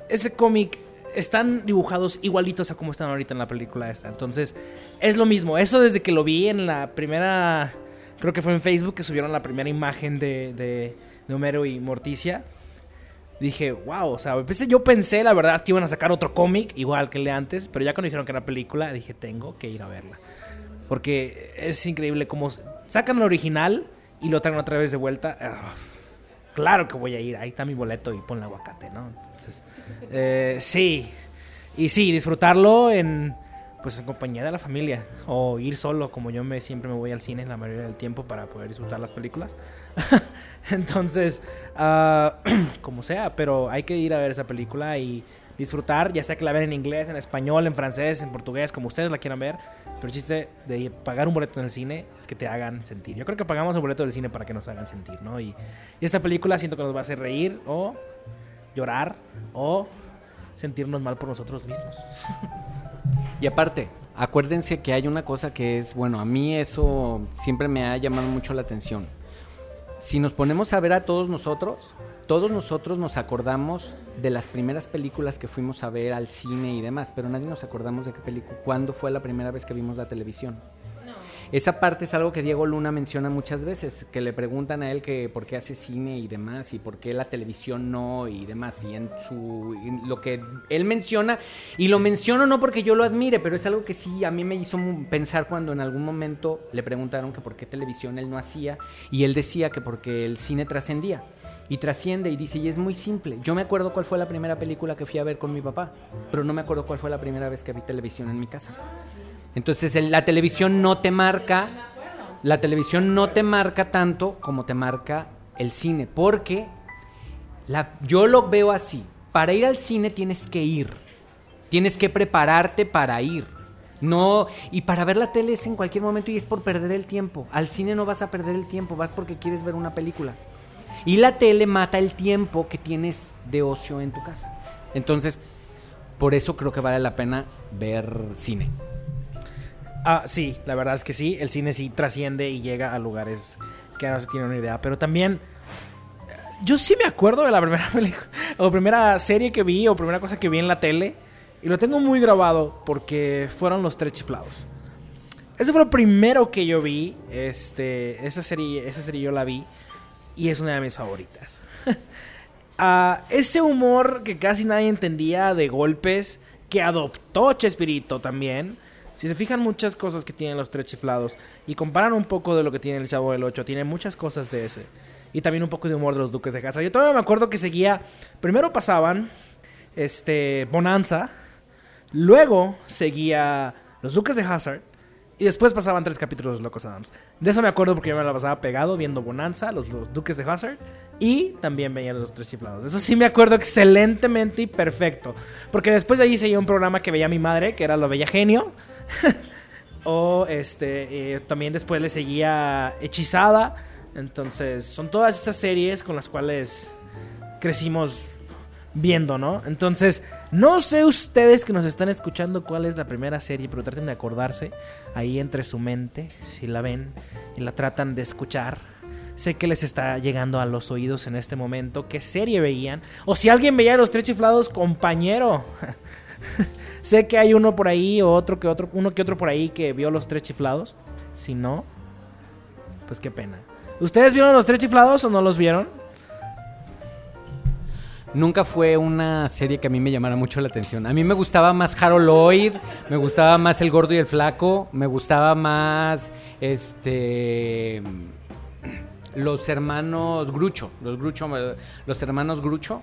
ese cómic están dibujados igualitos a como están ahorita en la película esta. Entonces, es lo mismo. Eso desde que lo vi en la primera, creo que fue en Facebook que subieron la primera imagen de, de, de Homero y Morticia. Dije, wow, o sea, yo pensé, la verdad, que iban a sacar otro cómic, igual que el de antes, pero ya cuando dijeron que era película, dije, tengo que ir a verla. Porque es increíble cómo s- sacan el original y lo traen otra vez de vuelta. Ah, claro que voy a ir, ahí está mi boleto y ponle aguacate, ¿no? Entonces, eh, sí, y sí, disfrutarlo en, pues en compañía de la familia o ir solo, como yo me siempre me voy al cine la mayoría del tiempo para poder disfrutar las películas. Entonces, ah, como sea, pero hay que ir a ver esa película y disfrutar, ya sea que la vean en inglés, en español, en francés, en portugués, como ustedes la quieran ver. Pero el chiste de pagar un boleto en el cine es que te hagan sentir. Yo creo que pagamos el boleto del cine para que nos hagan sentir, ¿no? Y, y esta película siento que nos va a hacer reír o llorar o sentirnos mal por nosotros mismos. Y aparte, acuérdense que hay una cosa que es, bueno, a mí eso siempre me ha llamado mucho la atención. Si nos ponemos a ver a todos nosotros, todos nosotros nos acordamos de las primeras películas que fuimos a ver al cine y demás, pero nadie nos acordamos de qué película, cuándo fue la primera vez que vimos la televisión. Esa parte es algo que Diego Luna menciona muchas veces, que le preguntan a él que por qué hace cine y demás, y por qué la televisión no y demás, y en su lo que él menciona, y lo menciono no porque yo lo admire, pero es algo que sí a mí me hizo pensar cuando en algún momento le preguntaron que por qué televisión él no hacía, y él decía que porque el cine trascendía. Y trasciende y dice, y es muy simple. Yo me acuerdo cuál fue la primera película que fui a ver con mi papá, pero no me acuerdo cuál fue la primera vez que vi televisión en mi casa. Entonces la televisión no te marca, la televisión no te marca tanto como te marca el cine, porque yo lo veo así. Para ir al cine tienes que ir, tienes que prepararte para ir. No, y para ver la tele es en cualquier momento y es por perder el tiempo. Al cine no vas a perder el tiempo, vas porque quieres ver una película. Y la tele mata el tiempo que tienes de ocio en tu casa. Entonces, por eso creo que vale la pena ver cine. Ah, sí, la verdad es que sí. El cine sí trasciende y llega a lugares que no se tiene una idea. Pero también. eh, Yo sí me acuerdo de la primera película. O primera serie que vi. O primera cosa que vi en la tele. Y lo tengo muy grabado. Porque fueron los tres chiflados. Ese fue lo primero que yo vi. Este. Esa serie. Esa serie yo la vi. Y es una de mis favoritas. Ah, ese humor que casi nadie entendía de golpes. Que adoptó Chespirito también. Si se fijan muchas cosas que tienen los tres chiflados y comparan un poco de lo que tiene el Chavo del 8, tiene muchas cosas de ese. Y también un poco de humor de los Duques de Casa. Yo todavía me acuerdo que seguía, primero pasaban este Bonanza, luego seguía los Duques de Hazard y después pasaban tres capítulos de los Locos Adams. De eso me acuerdo porque yo me la pasaba pegado viendo Bonanza, los, los Duques de Hazard y también veía los tres chiflados. Eso sí me acuerdo excelentemente y perfecto. Porque después de ahí seguía un programa que veía mi madre, que era Lo Bella Genio. o este, eh, también después le seguía Hechizada. Entonces, son todas esas series con las cuales crecimos viendo, ¿no? Entonces, no sé ustedes que nos están escuchando cuál es la primera serie, pero traten de acordarse ahí entre su mente, si la ven y la tratan de escuchar. Sé que les está llegando a los oídos en este momento qué serie veían. O si alguien veía los tres chiflados, compañero. sé que hay uno por ahí o otro que otro, uno que otro por ahí que vio los tres chiflados. Si no, pues qué pena. ¿Ustedes vieron los tres chiflados o no los vieron? Nunca fue una serie que a mí me llamara mucho la atención. A mí me gustaba más Harold Lloyd, me gustaba más El Gordo y el Flaco, me gustaba más este los hermanos Grucho, los Grucho, los hermanos Grucho.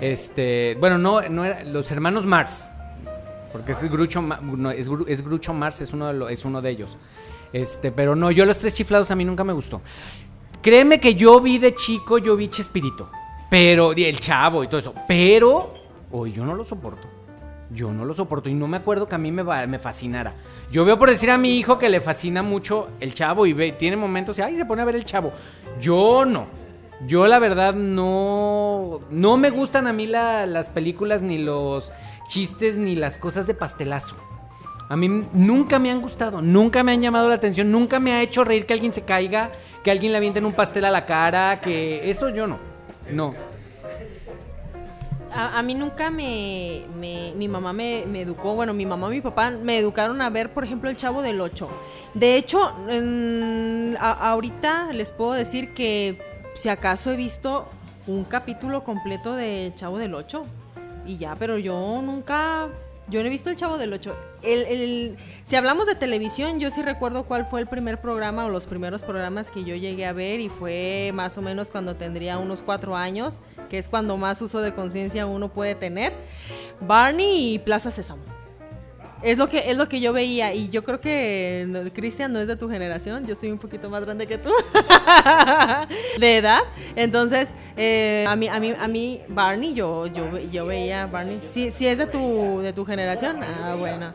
Este, bueno, no, no era, los hermanos Mars. Porque es Grucho, no, es, Gru- es Grucho Mars, es uno, de es uno de ellos. Este, pero no, yo los tres chiflados a mí nunca me gustó. Créeme que yo vi de chico, yo vi Chespirito. Pero, el chavo y todo eso. Pero, hoy yo no lo soporto. Yo no lo soporto y no me acuerdo que a mí me, me fascinara. Yo veo por decir a mi hijo que le fascina mucho el chavo y tiene momentos y, ay, se pone a ver el chavo. Yo no. Yo la verdad no, no me gustan a mí la- las películas ni los chistes ni las cosas de pastelazo. A mí nunca me han gustado, nunca me han llamado la atención, nunca me ha hecho reír que alguien se caiga, que alguien le avienten un pastel a la cara, que eso yo no. No. A, a mí nunca me, me- Mi mamá me, me educó, bueno, mi mamá y mi papá me educaron a ver, por ejemplo, El Chavo del 8. De hecho, en- a- ahorita les puedo decir que si acaso he visto un capítulo completo de Chavo del 8. Y ya, pero yo nunca Yo no he visto El Chavo del 8. El, el- si hablamos de televisión, yo sí recuerdo cuál fue el primer programa o los primeros programas que yo llegué a ver y fue más o menos cuando tendría unos cuatro años, que es cuando más uso de conciencia uno puede tener. Barney y Plaza Sésamo. Es lo que es lo que yo veía y yo creo que no, Cristian no es de tu generación, yo soy un poquito más grande que tú de edad, entonces eh, a mí a mí a mí Barney yo yo yo veía Barney, si si es de tu de tu generación, ah bueno,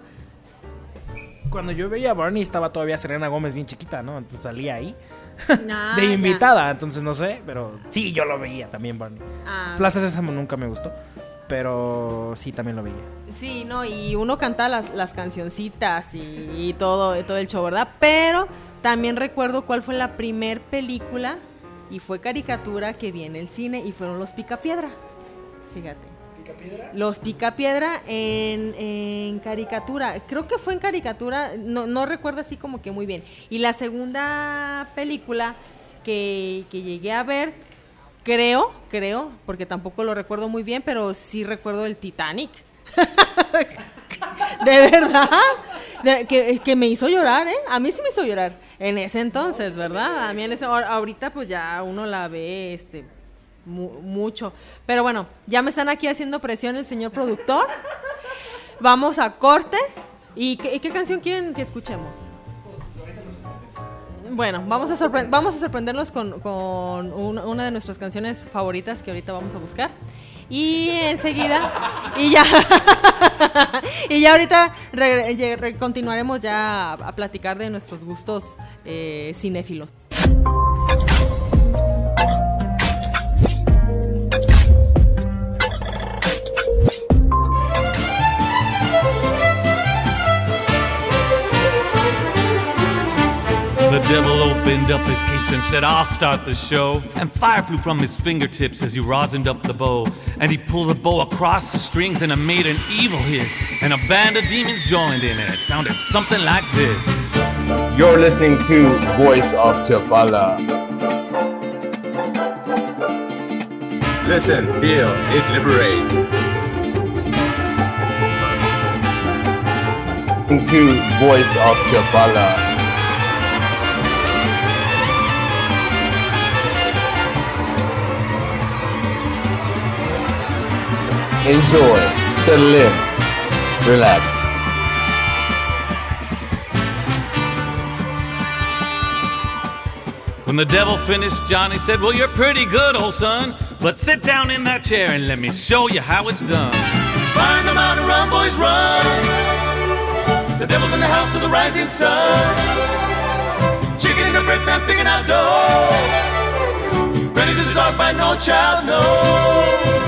Cuando yo veía a Barney estaba todavía Serena Gómez bien chiquita, ¿no? Entonces salía ahí. Ah, de ya. invitada, entonces no sé, pero sí, yo lo veía también, Barney. Ah. Plaza Sésamo nunca me gustó, pero sí, también lo veía. Sí, no, y uno canta las, las cancioncitas y, y todo, todo el show, ¿verdad? Pero también recuerdo cuál fue la primer película y fue caricatura que vi en el cine y fueron los Picapiedra. Fíjate. Los Picapiedra en, en caricatura. Creo que fue en caricatura, no, no recuerdo así como que muy bien. Y la segunda película que, que llegué a ver, creo, creo, porque tampoco lo recuerdo muy bien, pero sí recuerdo el Titanic. De verdad, que, que me hizo llorar, ¿eh? A mí sí me hizo llorar en ese entonces, ¿verdad? A mí en ese ahor- ahorita pues ya uno la ve este mu- mucho. Pero bueno, ya me están aquí haciendo presión el señor productor. Vamos a corte. ¿Y qué, y qué canción quieren que escuchemos? Bueno, vamos a, sorpre- vamos a sorprenderlos con, una, de nuestras canciones favoritas que ahorita vamos a buscar. Y enseguida, y ya, y ya ahorita re- re- re- continuaremos ya a, a platicar de nuestros gustos eh, cinéfilos. Devil opened up his case and said, I'll start the show. And fire flew from his fingertips as he rosined up the bow. And he pulled the bow across the strings and it made an evil hiss. And a band of demons joined in and it sounded something like this. You're listening to Voice of Chapala. Listen, feel, it liberates. To Voice of Chapala. Enjoy, settle in, relax. When the devil finished, Johnny said, Well, you're pretty good, old son. But sit down in that chair and let me show you how it's done. Find them out and run, boys, run. The devil's in the house of the rising sun. Chicken in the bread pan, picking out dough. Ready to start by no child, no.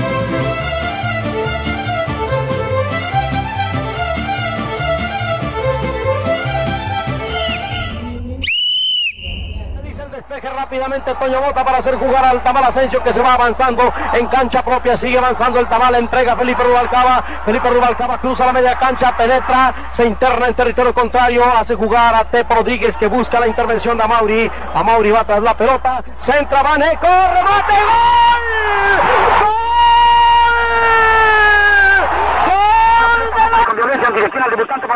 Despeje rápidamente Toño Bota para hacer jugar al Tamal Asensio que se va avanzando en cancha propia, sigue avanzando el Tamal, entrega Felipe Rubalcaba, Felipe Rubalcaba cruza la media cancha, penetra, se interna en territorio contrario, hace jugar a Tepo Rodríguez que busca la intervención de Amauri, Amauri va tras la pelota, centra, Vaneco, remate, gol, con violencia en dirección al debutante.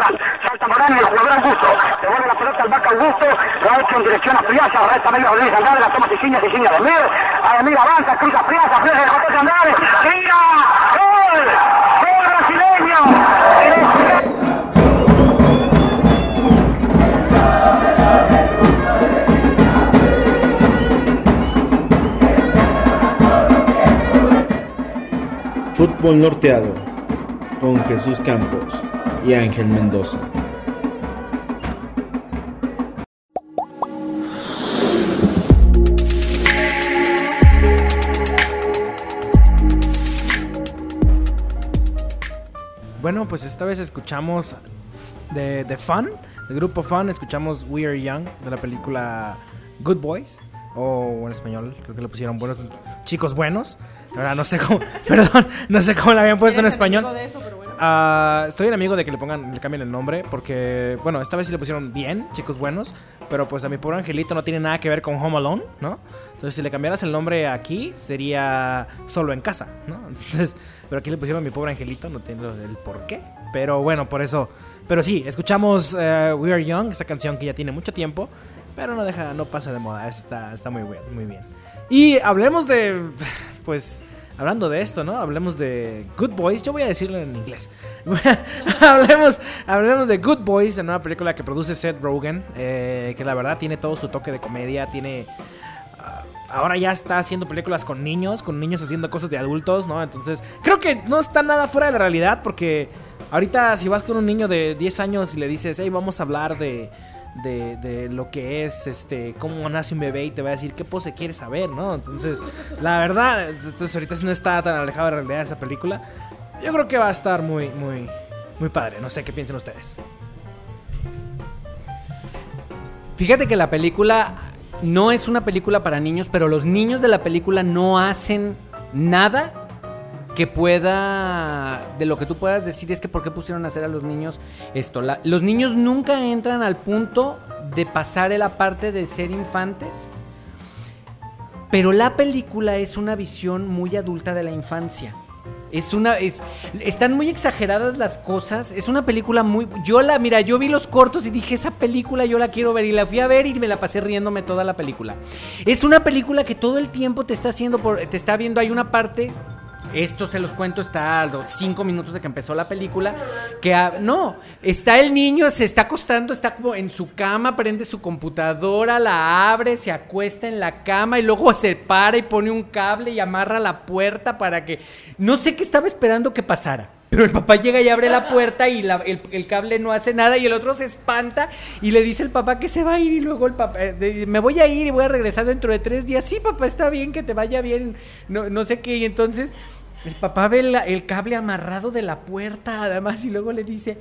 Morán y el jugador Augusto. Devuelve la pelota al vaca Augusto. Lo ha hecho en dirección a Friasa. Resta medio Rodríguez Andrade. La toma Siciña, Siciña de Mir. A avanza, cruza Friasa. Friasa de José Andrade. ¡Tira! ¡Gol! ¡Gol brasileño! Fútbol Norteado con Jesús Campos y Ángel Mendoza. Bueno, pues esta vez escuchamos de, de Fun, del grupo Fun, escuchamos We Are Young de la película Good Boys, o en español, creo que le pusieron buenos chicos buenos. Ahora no sé cómo, perdón, no sé cómo la habían puesto en español. de eso, pero bueno. ah, estoy en amigo de que le pongan, le cambien el nombre, porque, bueno, esta vez sí le pusieron bien, chicos buenos, pero pues a mi pobre angelito no tiene nada que ver con Home Alone, ¿no? Entonces, si le cambiaras el nombre aquí, sería solo en casa, ¿no? Entonces, pero aquí le pusieron mi pobre angelito, no entiendo el por qué, pero bueno, por eso. Pero sí, escuchamos eh, We Are Young, esa canción que ya tiene mucho tiempo, pero no deja, no pasa de moda, está, está muy bien, muy bien. Y hablemos de, pues, hablando de esto, ¿no? Hablemos de Good Boys, yo voy a decirlo en inglés. hablemos, hablemos de Good Boys, la nueva película que produce Seth Rogen, eh, que la verdad tiene todo su toque de comedia, tiene... ah, Ahora ya está haciendo películas con niños, con niños haciendo cosas de adultos, ¿no? Entonces, creo que no está nada fuera de la realidad porque ahorita si vas con un niño de 10 años y le dices, hey, vamos a hablar de, de, de lo que es, este, cómo nace un bebé y te va a decir qué pose quieres saber, ¿no? Entonces, la verdad, entonces ahorita no está tan alejado de la realidad esa película. Yo creo que va a estar muy, muy, muy padre. No sé qué piensan ustedes. Fíjate que la película no es una película para niños, pero los niños de la película no hacen nada que pueda, de lo que tú puedas decir es que por qué pusieron a hacer a los niños esto. Los niños nunca entran al punto de pasar la parte de ser infantes, pero la película es una visión muy adulta de la infancia. Es una. Es, están muy exageradas las cosas. Es una película muy. Yo la. Mira, yo vi los cortos y dije, esa película yo la quiero ver. Y la fui a ver y me la pasé riéndome toda la película. Es una película que todo el tiempo te está haciendo. Por, te está viendo. Hay una parte. Esto se los cuento, está a los cinco minutos de que empezó la película. Que no, está el niño, se está acostando, está como en su cama, prende su computadora, la abre, se acuesta en la cama y luego se para y pone un cable y amarra la puerta para que. No sé qué estaba esperando que pasara. Pero el papá llega y abre la puerta y el, cable no hace nada y el otro se espanta y le dice el papá que se va a ir y luego el papá, eh, me voy a ir y voy a regresar dentro de tres días. Sí, papá, está bien, que te vaya bien, no, no sé qué. Y entonces el papá ve el cable amarrado de la puerta además y luego le dice,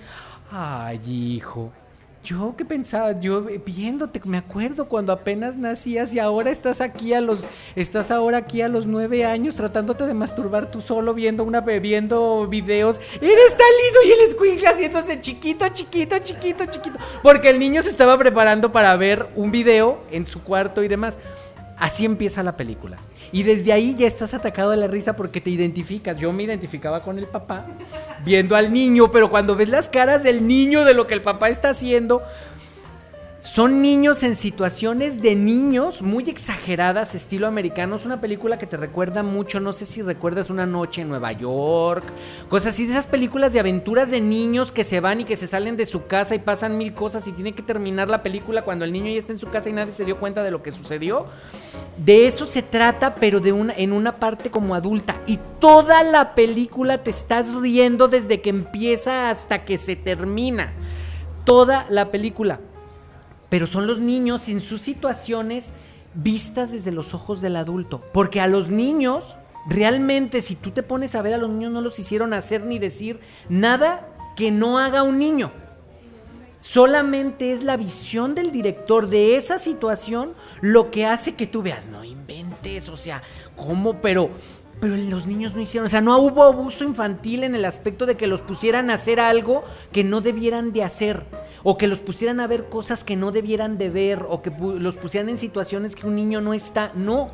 ay hijo. Yo que pensaba, yo viéndote, me acuerdo cuando apenas nacías y ahora estás aquí a los, estás ahora aquí a los nueve años tratándote de masturbar tú solo viendo una, viendo videos. Eres tan y el escuincle haciéndose chiquito, chiquito, chiquito, chiquito. Porque el niño se estaba preparando para ver un video en su cuarto y demás. Así empieza la película. Y desde ahí ya estás atacado de la risa porque te identificas. Yo me identificaba con el papá viendo al niño, pero cuando ves las caras del niño de lo que el papá está haciendo, son niños en situaciones de niños muy exageradas, estilo americano. Es una película que te recuerda mucho, no sé si recuerdas Una noche en Nueva York, cosas así, de esas películas de aventuras de niños que se van y que se salen de su casa y pasan mil cosas y tiene que terminar la película cuando el niño ya está en su casa y nadie se dio cuenta de lo que sucedió. De eso se trata, pero de una, en una parte como adulta. Y toda la película te estás riendo desde que empieza hasta que se termina. Toda la película. Pero son los niños en sus situaciones vistas desde los ojos del adulto. Porque a los niños, realmente, si tú te pones a ver a los niños, no los hicieron hacer ni decir nada que no haga un niño. Solamente es la visión del director de esa situación lo que hace que tú veas, no inventes, o sea, ¿cómo? Pero, pero los niños no hicieron, o sea, no hubo abuso infantil en el aspecto de que los pusieran a hacer algo que no debieran de hacer, o que los pusieran a ver cosas que no debieran de ver, o que los pusieran en situaciones que un niño no está, no.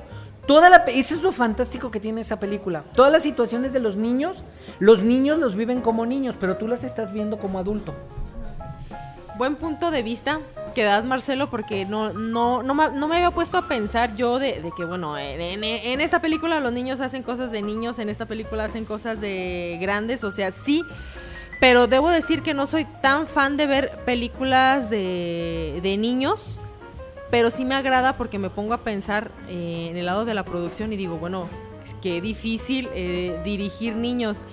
Toda la, eso es lo fantástico que tiene esa película. Todas las situaciones de los niños, los niños los viven como niños, pero tú las estás viendo como adulto. Buen punto de vista que das, Marcelo, porque no, no, no, me, había puesto a pensar yo de, que, bueno, en, en- en esta película los niños hacen cosas de niños, en esta película hacen cosas de grandes, o sea, sí, pero debo decir que no soy tan fan de ver películas de, de niños, pero sí me agrada porque me pongo a pensar eh, en el lado de la producción y digo, bueno, qué difícil eh, dirigir niños,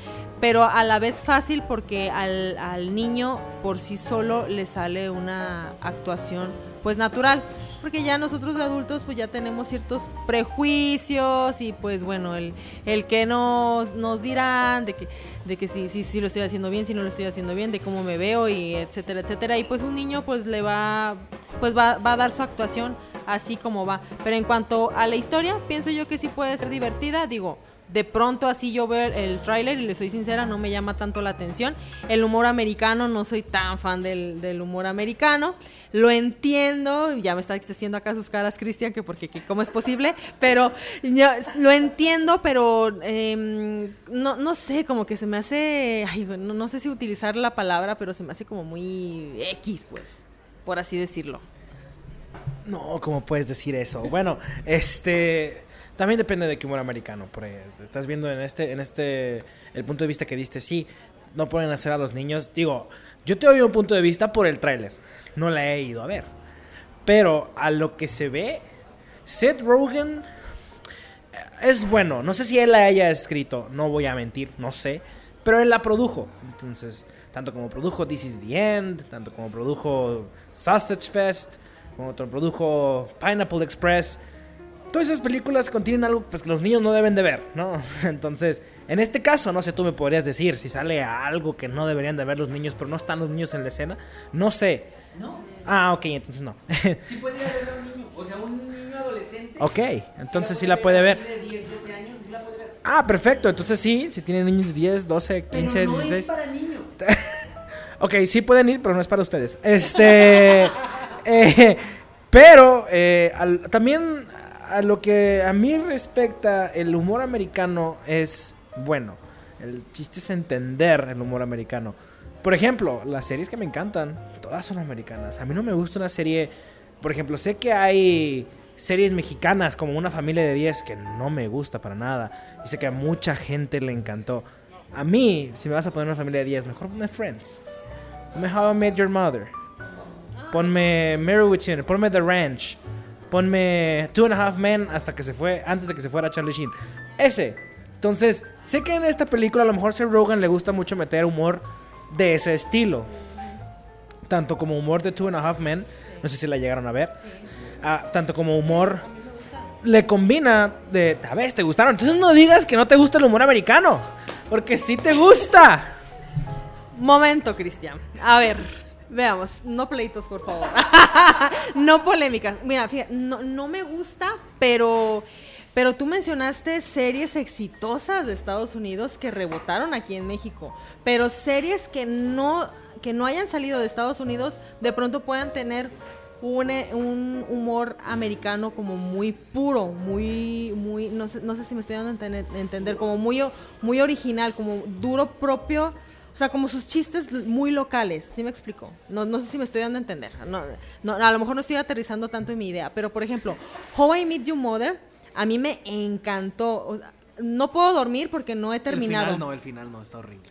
pero a la vez fácil porque al, al niño por sí solo le sale una actuación pues natural, porque ya nosotros de adultos pues ya tenemos ciertos prejuicios y pues bueno, el, el que nos, nos dirán de que, de que si, si, si lo estoy haciendo bien, si no lo estoy haciendo bien, de cómo me veo y etcétera, etcétera. Y pues un niño pues le va, pues va, va a dar su actuación así como va. Pero en cuanto a la historia, pienso yo que sí puede ser divertida, digo, De pronto así yo veo el, tráiler y le soy sincera, no me llama tanto la atención. El humor americano, no soy tan fan del, del humor americano. Lo entiendo, ya me está haciendo acá sus caras, Cristian, que porque que cómo es posible, pero yo lo entiendo, pero em, no, no sé, como que se me hace, no, no sé si utilizar la palabra, pero se me hace como muy X, pues, por así decirlo. No, ¿cómo puedes decir eso? Bueno, este también depende de qué humor americano. Por estás viendo en este, en este, el punto de vista que diste, sí, no pueden hacer a los niños. Digo, yo te doy un punto de vista por el tráiler. No la he ido a ver. Pero a lo que se ve, Seth Rogen es bueno. No sé si él la haya escrito, no voy a mentir, no sé. Pero él la produjo. Entonces, tanto como produjo This is the End, tanto como produjo Sausage Fest, como produjo Pineapple Express. Todas esas películas contienen algo pues, que los niños no deben de ver, ¿no? Entonces, en este caso, no sé, tú me podrías decir si sale algo que no deberían de ver los niños, pero no están los niños en la escena. No sé. No. Ah, ok, entonces no. Sí podría ver a un niño, o sea, un niño adolescente. ok, entonces sí la puede ver. de 10, 12 años, sí la puede ver. Ah, perfecto. Entonces sí, si tienen niños de 10, 12, 15, Pero no 16. es para niños. Ok, sí pueden ir, pero no es para ustedes. Este. eh, pero eh, al- también a lo que a mí respecta, el humor americano es bueno. El chiste es entender el humor americano. Por ejemplo, las series que me encantan, todas son americanas. A mí no me gusta una serie. Por ejemplo, sé que hay series mexicanas como Una familia de 10 que no me gusta para nada. Y sé que a mucha gente le encantó. A mí, si me vas a poner una familia de 10, mejor ponme Friends. Ponme How I Met Your Mother. Ponme Mary. Ponme The Ranch. Ponme Two and a Half Men hasta que se fue, antes de que se fuera Charlie Sheen. Ese. Entonces, sé que en esta película a lo mejor Seth Rogen le gusta mucho meter humor de ese estilo. Tanto como humor de Two and a Half Men. No sé si la llegaron a ver. Ah, tanto como humor le combina de, a ver, ¿te gustaron? Entonces no digas que no te gusta el humor americano, porque sí te gusta. Momento, Cristian. A ver, veamos. No pleitos, por favor. no polémicas. Mira, fíjate, no, no me gusta, pero, pero tú mencionaste series exitosas de Estados Unidos que rebotaron aquí en México. Pero series que no, que no hayan salido de Estados Unidos, de pronto puedan tener un, eh, un humor americano como muy puro, muy, muy, no sé, no sé si me estoy dando a entender, como muy, muy original, como duro propio, o sea, como sus chistes muy locales, ¿sí me explico? No, no sé si me estoy dando a entender, no, no, a lo mejor no estoy aterrizando tanto en mi idea, pero por ejemplo, How I Meet Your Mother, a mí me encantó, o sea, no puedo dormir porque no he terminado. El final no, el final no, está horrible.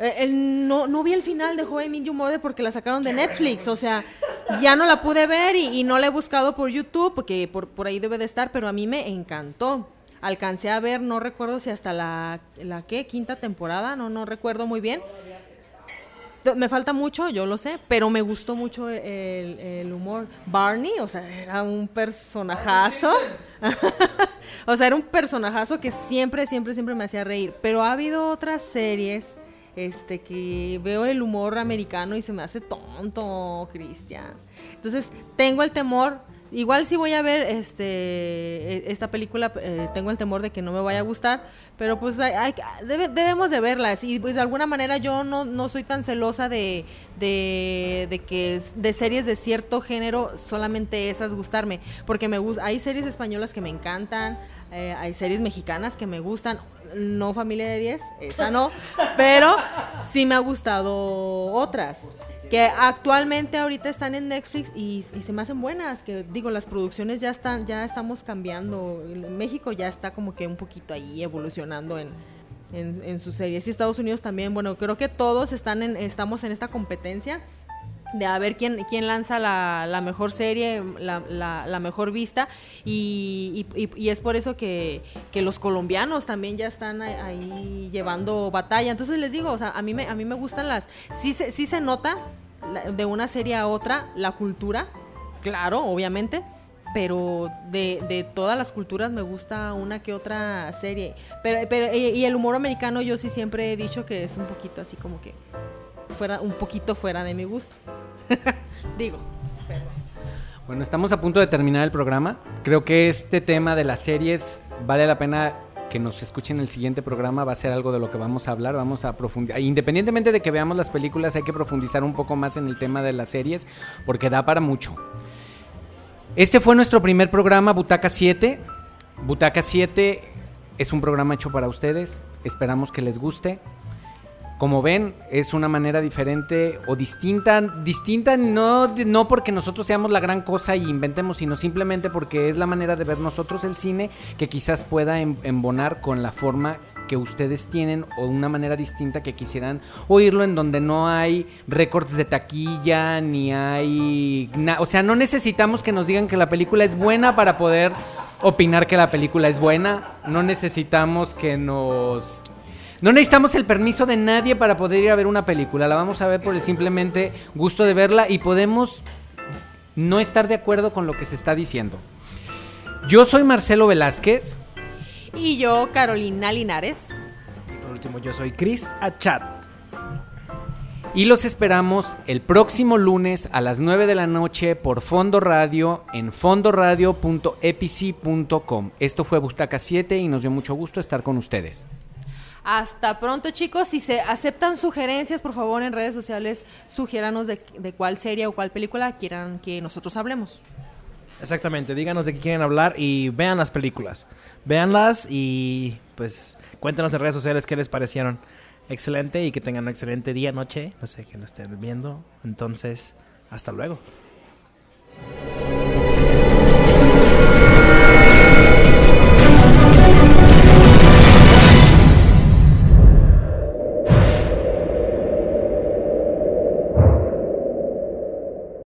Eh, el- no, no vi el final de How I Met Your Mother porque la sacaron de Netflix, o sea, ya no la pude ver y, y no la he buscado por YouTube porque por, por ahí debe de estar, pero a mí me encantó. Alcancé a ver, no recuerdo si hasta la, la ¿qué? quinta temporada, no, no recuerdo muy bien. Me falta mucho, yo lo sé, pero me gustó mucho el, el humor. Barney, o sea, era un personajazo. o sea, era un personajazo que siempre, siempre, siempre me hacía reír. Pero ha habido otras series este, que veo el humor americano y se me hace tonto, Cristian. Entonces, tengo el temor. Igual si voy a ver este e- esta película, eh, tengo el temor de que no me vaya a gustar, pero pues hay- hay- debe- debemos de verlas. Y pues de alguna manera yo no, no soy tan celosa de, de, de que de series de cierto género solamente esas gustarme, porque me hay series españolas que me encantan, eh, hay series mexicanas que me gustan, no Familia de 10, esa no, pero sí me ha gustado otras que actualmente ahorita están en Netflix y, se me hacen buenas, que digo, las producciones ya están, ya estamos cambiando, México ya está como que un poquito ahí evolucionando en, en, en sus series. Y Estados Unidos también, bueno, creo que todos están en, estamos en esta competencia de a ver quién, quién lanza la, la mejor serie, la, la- mejor vista, y, y- y- es por eso que, que los colombianos también ya están ahí- llevando batalla. Entonces les digo, o sea, a mí me, a mí me gustan las... Sí se, sí se nota de una serie a otra la cultura, claro, obviamente, pero de, de todas las culturas me gusta una que otra serie. Pero, pero, y el humor americano yo sí siempre he dicho que es un poquito así como que fuera un poquito fuera de mi gusto. Digo. Bueno, estamos a punto de terminar el programa. Creo que este tema de las series vale la pena que nos escuchen el siguiente programa va a ser algo de lo que vamos a hablar, vamos a profundizar. Independientemente de que veamos las películas, hay que profundizar un poco más en el tema de las series, porque da para mucho. Este fue nuestro primer programa, Butaca 7. Butaca 7 es un programa hecho para ustedes, esperamos que les guste. Como ven, es una manera diferente o distinta, distinta no, no porque nosotros seamos la gran cosa y inventemos, sino simplemente porque es la manera de ver nosotros el cine que quizás pueda em- embonar con la forma que ustedes tienen o una manera distinta que quisieran oírlo en donde no hay récords de taquilla ni hay o sea no necesitamos que nos digan que la película es buena para poder opinar que la película es buena. No necesitamos que nos no necesitamos el permiso de nadie para poder ir a ver una película. La vamos a ver por el simplemente gusto de verla y podemos no estar de acuerdo con lo que se está diciendo. Yo soy Marcelo Velázquez. Y yo, Carolina Linares. Por último, yo soy Chris Achat. Y los esperamos el próximo lunes a las 9 de la noche por Fondo Radio en fondoradio.epici.com. Esto fue Bustaca 7 y nos dio mucho gusto estar con ustedes. Hasta pronto, chicos. Si se aceptan sugerencias, por favor, en redes sociales, sugiéranos de, de cuál serie o cuál película quieran que nosotros hablemos. Exactamente, díganos de qué quieren hablar y vean las películas. Véanlas y pues cuéntenos en redes sociales qué les parecieron. Excelente y que tengan un excelente día, noche, no sé, que nos estén viendo. Entonces, hasta luego.